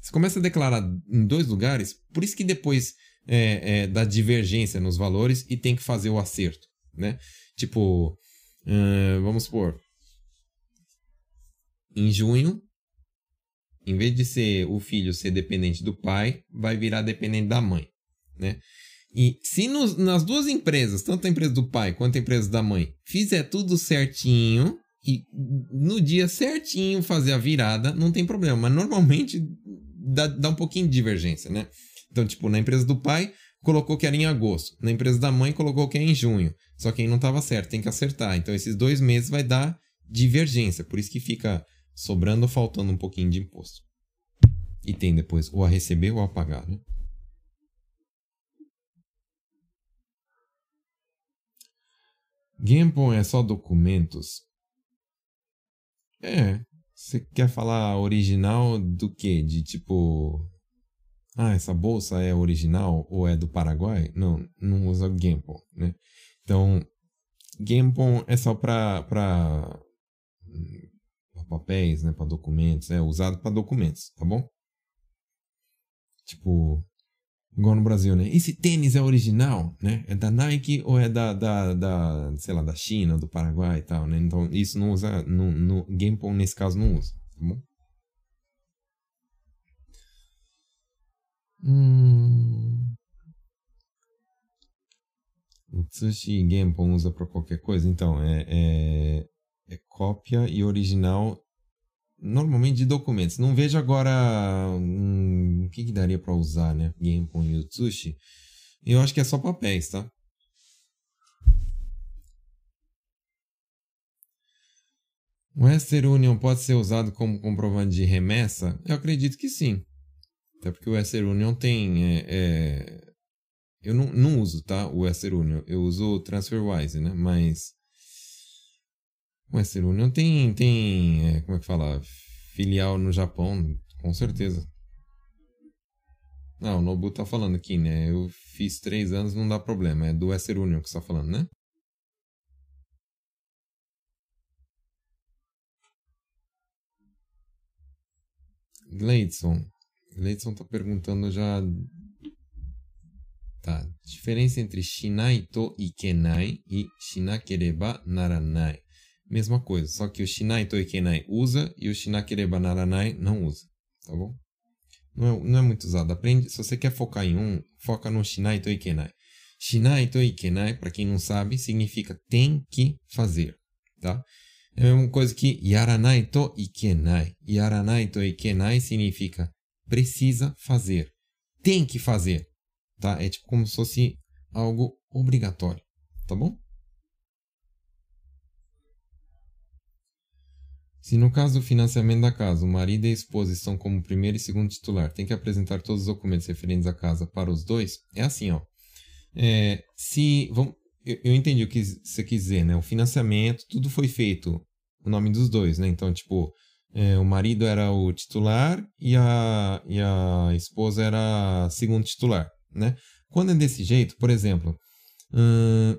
Você começa a declarar em dois lugares, por isso que depois é, é, dá divergência nos valores e tem que fazer o acerto. Né? Tipo, vamos supor, em junho, em vez de ser o filho ser dependente do pai, vai virar dependente da mãe. Né? E se nos, nas duas empresas, tanto a empresa do pai quanto a empresa da mãe, fizer tudo certinho e no dia certinho fazer a virada, não tem problema. Mas normalmente dá, dá um pouquinho de divergência, né? Então, tipo, na empresa do pai, colocou que era em agosto. Na empresa da mãe colocou que é em junho. Só que aí não estava certo, tem que acertar. Então esses dois meses vai dar divergência. Por isso que fica sobrando ou faltando um pouquinho de imposto. E tem depois ou a receber ou a pagar, né? Genpon é só documentos? É. Você quer falar original do que? De tipo. Ah, essa bolsa é original ou é do Paraguai? Não, não usa Genpon, né? Então, Genpon é só para para papéis, né, para documentos, é usado para documentos, tá bom? Tipo, igual no Brasil, né? Esse tênis é original, né? É da Nike ou é da, da, da sei lá, da China, do Paraguai e tal, né? Então, isso não usa, no, no nesse caso não usa, tá bom? Hum... O Tsushi Genpon usa para qualquer coisa? Então, é, é, é, cópia e original normalmente de documentos. Não vejo agora hum, o que, que daria para usar, né? Genpon e o Tsushi. Eu acho que é só papéis, tá? O Western Union pode ser usado como comprovante de remessa? Eu acredito que sim. Até porque o Western Union tem é, é eu não, não uso, tá? O Western Union. Eu uso o TransferWise, né? Mas. O Western Union tem. tem é, como é que fala? Filial no Japão, com certeza. Não, o Nobu tá falando aqui, né? Eu fiz três anos, não dá problema. É do Western Union que você tá falando, né? Gleidson. Gleidson tá perguntando já Tá. Diferença entre shinai to ikenai e shinakereba naranai. Mesma coisa, só que o shinai to ikenai usa e o shinakereba naranai não usa. Tá bom? Não é, não é muito usado. Aprende, se você quer focar em um, foca no shinai to ikenai. Shinai to ikenai, para quem não sabe, significa tem que fazer, tá? É a mesma coisa que yaranai to ikenai. Yaranai to ikenai significa precisa fazer, tem que fazer tá? É tipo como se fosse algo obrigatório, tá bom? Se no caso do financiamento da casa, o marido e a esposa estão como primeiro e segundo titular, tem que apresentar todos os documentos referentes à casa para os dois, é assim, ó. É, se, vamos, eu, eu entendi o que você quis dizer, né? O financiamento, tudo foi feito o nome dos dois, né? Então, tipo, é, o marido era o titular e a, e a esposa era segundo titular né? Quando é desse jeito, por exemplo, hum,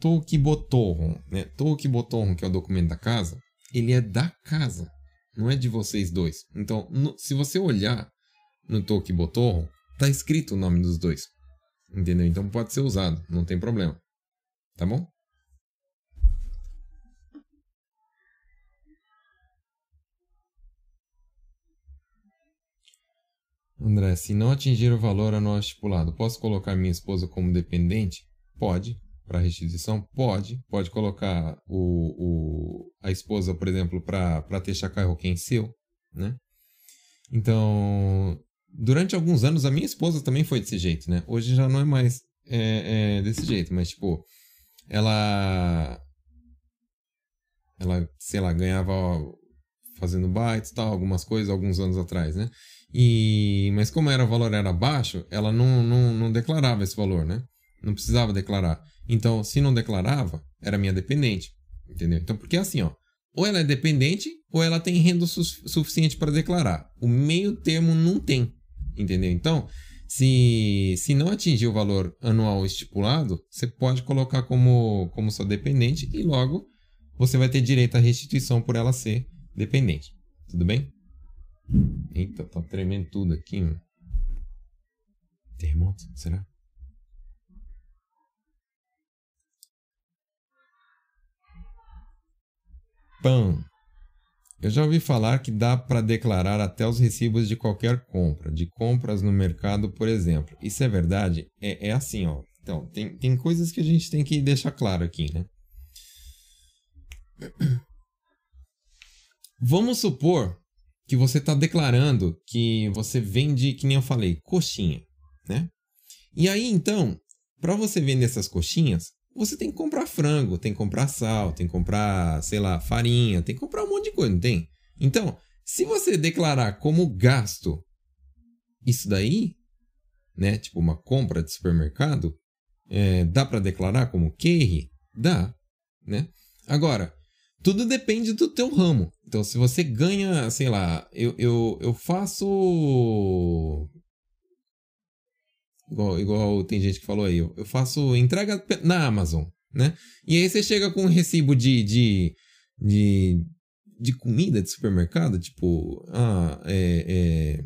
Toukibotorron, né? Toukibotorron, que é o documento da casa, ele é da casa, não é de vocês dois. Então, no, se você olhar no Toukibotorron, tá escrito o nome dos dois. Entendeu? Então pode ser usado, não tem problema. Tá bom? André, se não atingir o valor anual estipulado, posso colocar minha esposa como dependente? Pode. Para restituição? Pode. Pode colocar o, o, a esposa, por exemplo, para ter chacarroquém seu, né? Então, durante alguns anos, a minha esposa também foi desse jeito, né? Hoje já não é mais é, é desse jeito, mas, tipo, ela... Ela, sei lá, ganhava fazendo bytes tal, algumas coisas, alguns anos atrás, né? E, mas como era, o valor era baixo, ela não, não, não declarava esse valor, né? Não precisava declarar. Então, se não declarava, era minha dependente. Entendeu? Então, porque assim, ó. Ou ela é dependente, ou ela tem renda su suficiente para declarar. O meio termo não tem. Entendeu? Então, se, se não atingir o valor anual estipulado, você pode colocar como, como sua dependente e logo você vai ter direito à restituição por ela ser dependente. Tudo bem? Eita, tá tremendo tudo aqui, mano. Terremoto, será? Pão. Eu já ouvi falar que dá para declarar até os recibos de qualquer compra, de compras no mercado, por exemplo. Isso é verdade? É, é assim, ó. Então, tem, tem coisas que a gente tem que deixar claro aqui, né? Vamos supor que você está declarando que você vende, que nem eu falei, coxinha, né? E aí, então, para você vender essas coxinhas, você tem que comprar frango, tem que comprar sal, tem que comprar, sei lá, farinha, tem que comprar um monte de coisa, não tem? Então, se você declarar como gasto isso daí, né, tipo uma compra de supermercado, é, dá para declarar como QR? Dá, né? Agora, tudo depende do teu ramo. Então, se você ganha, sei lá, eu, eu, eu faço Igual, igual tem gente que falou aí, eu, faço entrega na Amazon, né? E aí você chega com um recibo de, de, de, de comida de supermercado, tipo, ah, é, é,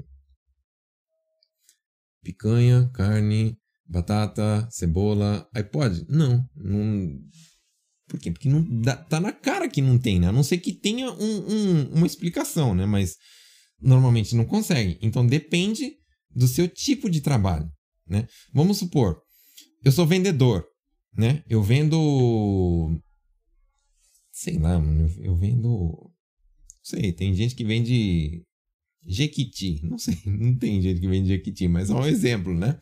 picanha, carne, batata, cebola, aí pode? Não, não. Por quê? Porque não dá, tá na cara que não tem, né? A não ser que tenha um, um, uma explicação, né? Mas normalmente não consegue. Então depende do seu tipo de trabalho né? Vamos supor, eu sou vendedor, né? Eu vendo sei lá, eu vendo sei, tem gente que vende Jequiti, não sei, não tem gente que vende Jequiti, mas é um exemplo, né?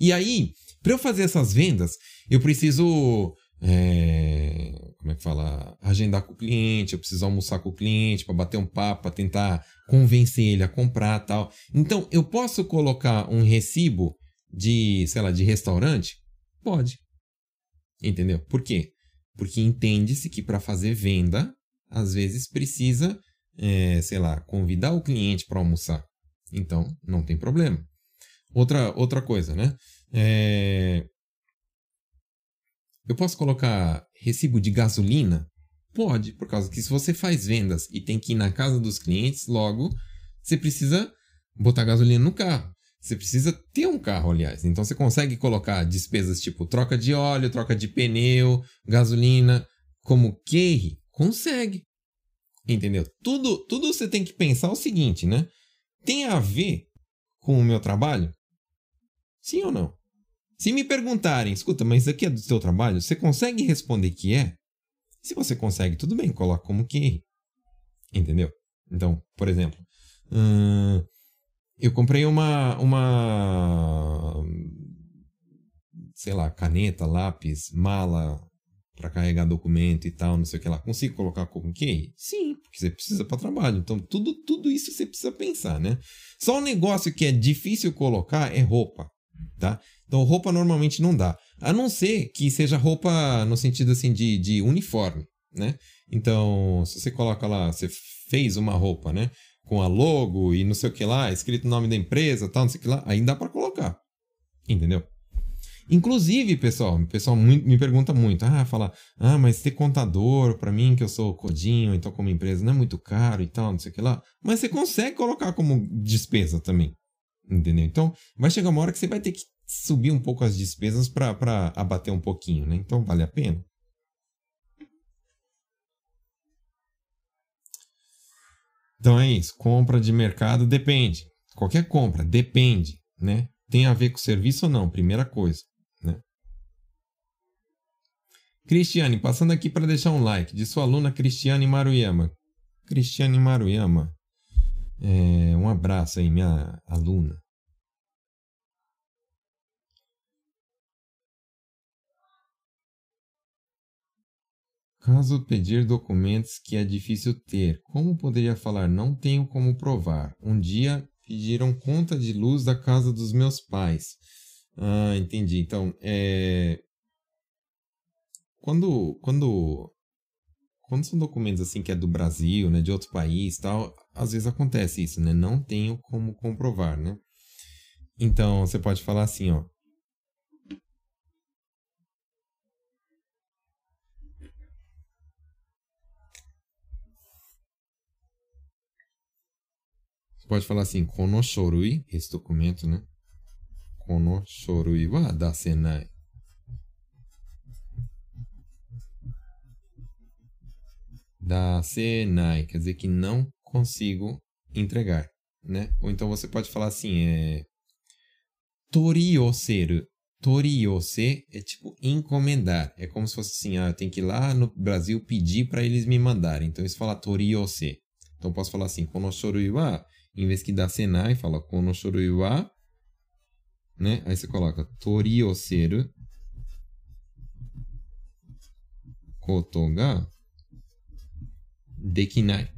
E aí, para eu fazer essas vendas, eu preciso é, como é que fala? Agendar com o cliente, eu preciso almoçar com o cliente para bater um papo, para tentar convencer ele a comprar tal. Então, eu posso colocar um recibo de, sei lá, de restaurante? Pode. Entendeu? Por quê? Porque entende-se que para fazer venda, às vezes precisa, é, sei lá, convidar o cliente para almoçar. Então, não tem problema. Outra, outra coisa, né? É... Eu posso colocar recibo de gasolina? Pode, por causa que se você faz vendas e tem que ir na casa dos clientes, logo você precisa botar gasolina no carro. Você precisa ter um carro, aliás. Então você consegue colocar despesas tipo troca de óleo, troca de pneu, gasolina, como QR? Consegue. Entendeu? Tudo, tudo você tem que pensar o seguinte, né? Tem a ver com o meu trabalho? Sim ou não? Se me perguntarem, escuta, mas isso aqui é do seu trabalho, você consegue responder que é? Se você consegue, tudo bem, coloca como QR. Entendeu? Então, por exemplo, hum, eu comprei uma, uma. Sei lá, caneta, lápis, mala para carregar documento e tal, não sei o que lá. Consigo colocar como QI? Sim, porque você precisa para trabalho. Então, tudo, tudo isso você precisa pensar, né? Só um negócio que é difícil colocar é roupa, tá? Então, roupa normalmente não dá. A não ser que seja roupa no sentido assim de, de uniforme, né? Então, se você coloca lá, você fez uma roupa, né? Com a logo e não sei o que lá, escrito o nome da empresa, tal, não sei o que lá, aí dá para colocar. Entendeu? Inclusive, pessoal, o pessoal me pergunta muito, ah, fala, ah, mas ter contador para mim que eu sou codinho, então como empresa não é muito caro e tal, não sei o que lá, mas você consegue colocar como despesa também. Entendeu? Então, vai chegar uma hora que você vai ter que subir um pouco as despesas para abater um pouquinho, né? Então, vale a pena. Então é isso. Compra de mercado depende. Qualquer compra depende, né? Tem a ver com serviço ou não? Primeira coisa, né? Cristiane, passando aqui para deixar um like, de sua aluna Cristiane Maruyama. Cristiane Maruyama, é, um abraço aí, minha aluna. Caso pedir documentos que é difícil ter, como poderia falar não tenho como provar? Um dia pediram conta de luz da casa dos meus pais. Ah, entendi. Então, é... Quando, quando, quando são documentos assim que é do Brasil, né, de outro país tal, às vezes acontece isso, né? Não tenho como comprovar, né? Então, você pode falar assim, ó. Pode falar assim, konoshorui, esse documento, né? Konoshorui wa dasenai. Dasenai, quer dizer que não consigo entregar, né? Ou então você pode falar assim, é torioseru. Toriose é tipo encomendar. É como se fosse assim, ah, eu tenho que ir lá no Brasil pedir para eles me mandarem. Então isso fala toriose. Então posso falar assim, konoshorui wa, em vez que dar senai, fala konoshorui wa, né? Aí você coloca torioseru koto ga dekinai.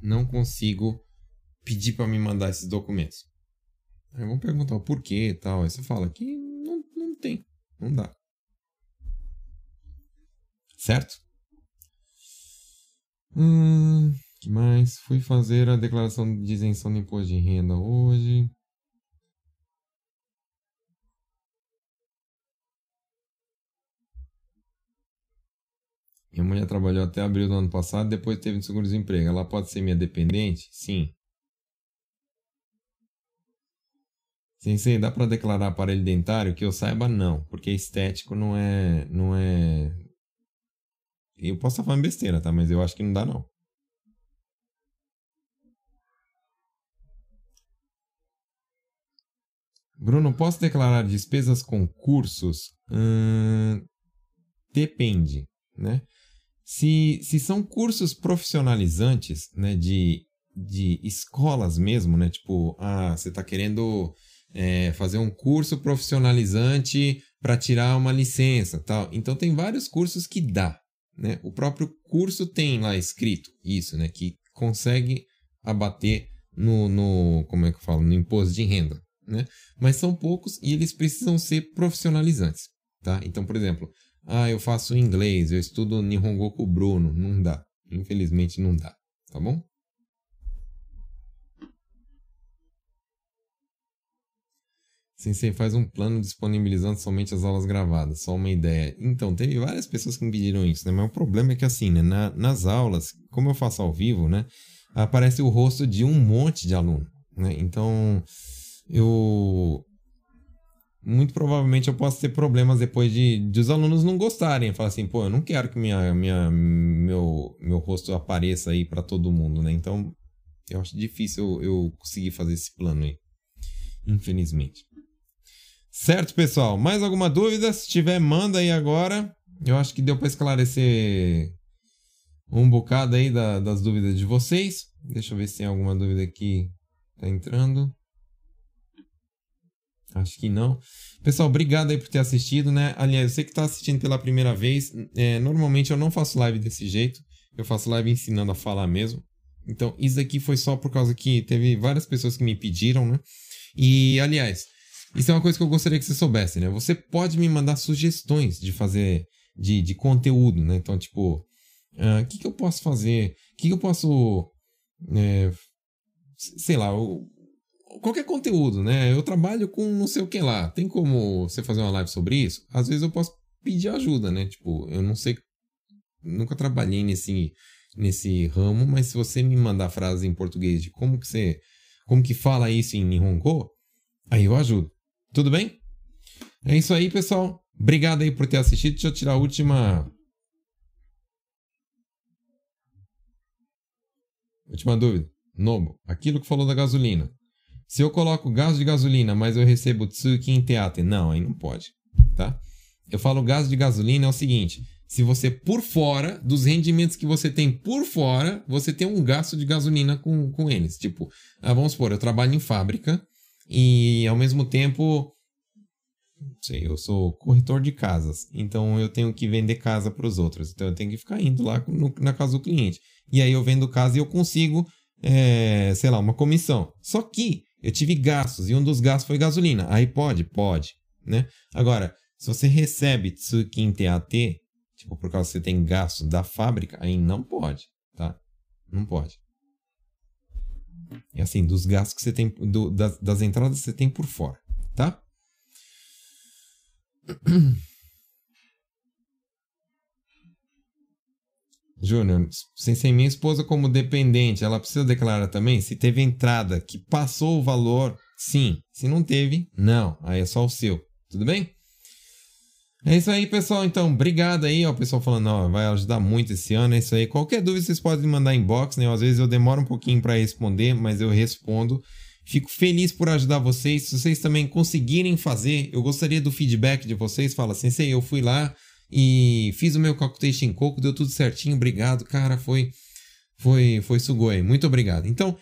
Não consigo pedir para me mandar esses documentos. Aí vão perguntar o porquê e tal. Aí você fala que não, não tem, não dá. Certo? Hum, mais? Fui fazer a declaração de isenção de imposto de renda hoje. Minha mulher trabalhou até abril do ano passado, depois teve um seguro-desemprego. Ela pode ser minha dependente? Sim. Sensei, dá para declarar aparelho dentário? Que eu saiba, não, porque estético não é, não é. Eu posso estar falando besteira, tá? Mas eu acho que não dá, não. Bruno, posso declarar despesas com cursos? Hum, depende, né? Se, se são cursos profissionalizantes, né, de, de escolas mesmo, né, tipo, ah, você está querendo é, fazer um curso profissionalizante para tirar uma licença, tal. Então tem vários cursos que dá, né? O próprio curso tem lá escrito isso, né, que consegue abater no, no como é que eu falo, no imposto de renda, né? Mas são poucos e eles precisam ser profissionalizantes, tá? Então, por exemplo, ah, eu faço inglês, eu estudo Nihongo com o Bruno, não dá. Infelizmente não dá, tá bom? Sensei faz um plano disponibilizando somente as aulas gravadas, só uma ideia. Então, teve várias pessoas que me pediram isso, né? Mas o problema é que assim, né? Na, nas aulas, como eu faço ao vivo, né? Aparece o rosto de um monte de aluno, né? Então, eu... Muito provavelmente eu posso ter problemas depois de, de os alunos não gostarem. Falar assim, pô, eu não quero que minha, minha, meu, meu rosto apareça aí para todo mundo, né? Então, eu acho difícil eu, eu conseguir fazer esse plano aí. Infelizmente. Certo, pessoal? Mais alguma dúvida? Se tiver, manda aí agora. Eu acho que deu para esclarecer um bocado aí da, das dúvidas de vocês. Deixa eu ver se tem alguma dúvida aqui. Tá entrando. Acho que não. Pessoal, obrigado aí por ter assistido, né? Aliás, você que está assistindo pela primeira vez, é, normalmente eu não faço live desse jeito. Eu faço live ensinando a falar mesmo. Então, isso aqui foi só por causa que teve várias pessoas que me pediram, né? E, aliás, isso é uma coisa que eu gostaria que você soubesse, né? Você pode me mandar sugestões de fazer, de, de conteúdo, né? Então, tipo, o uh, ah, que, que eu posso fazer? O que, que eu posso, é, sei lá, qualquer conteúdo, né? Eu trabalho com não sei o que lá. Tem como você fazer uma live sobre isso? Às vezes eu posso pedir ajuda, né? Tipo, eu não sei, nunca trabalhei nesse, nesse ramo, mas se você me mandar frases em português de como que você, como que fala isso em Nihongo, aí eu ajudo. Tudo bem? É isso aí, pessoal. Obrigado aí por ter assistido. Deixa eu tirar a última. Última dúvida. Nobo, aquilo que falou da gasolina. Se eu coloco gás de gasolina, mas eu recebo Tsuki em teatro, não, aí não pode, tá? Eu falo gás de gasolina é o seguinte: se você por fora dos rendimentos que você tem por fora, você tem um gasto de gasolina com, com eles. Tipo, ah, vamos supor, eu trabalho em fábrica e ao mesmo tempo, sei, eu sou corretor de casas, então eu tenho que vender casa para os outros, então eu tenho que ficar indo lá no, na casa do cliente. E aí eu vendo casa e eu consigo, é, sei lá, uma comissão. Só que eu tive gastos e um dos gastos foi gasolina. Aí pode? Pode, né? Agora, se você recebe Tsukin TAT, tipo, por causa que você tem gasto da fábrica, aí não pode, tá? Não pode. E assim, dos gastos que você tem, do, das, das entradas que você tem por fora, tá? Júnior, sem minha esposa como dependente, ela precisa declarar também se teve entrada que passou o valor, sim. Se não teve, não. Aí é só o seu. Tudo bem? É isso aí, pessoal. Então, obrigado aí, ó. O pessoal falando, ó, vai ajudar muito esse ano. É isso aí. Qualquer dúvida vocês podem mandar inbox, né? Às vezes eu demoro um pouquinho para responder, mas eu respondo. Fico feliz por ajudar vocês. Se vocês também conseguirem fazer, eu gostaria do feedback de vocês. Fala assim, sei, eu fui lá e fiz o meu Calculation Coco, deu tudo certinho. Obrigado, cara. Foi foi, foi sugoi. Muito obrigado. Então,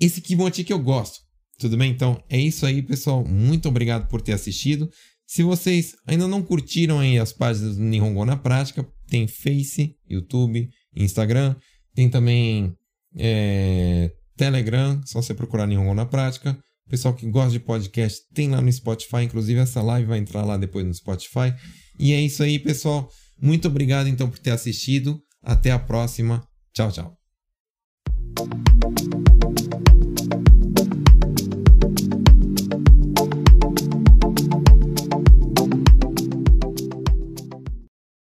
esse Kimochi que eu gosto. Tudo bem? Então, é isso aí, pessoal. Muito obrigado por ter assistido. Se vocês ainda não curtiram aí as páginas do Nihongo na Prática, tem Face, YouTube, Instagram, tem também é, Telegram, só você procurar Nihongo na Prática. Pessoal que gosta de podcast, tem lá no Spotify, inclusive essa live vai entrar lá depois no Spotify. E é isso aí, pessoal. Muito obrigado então por ter assistido. Até a próxima. Tchau, tchau.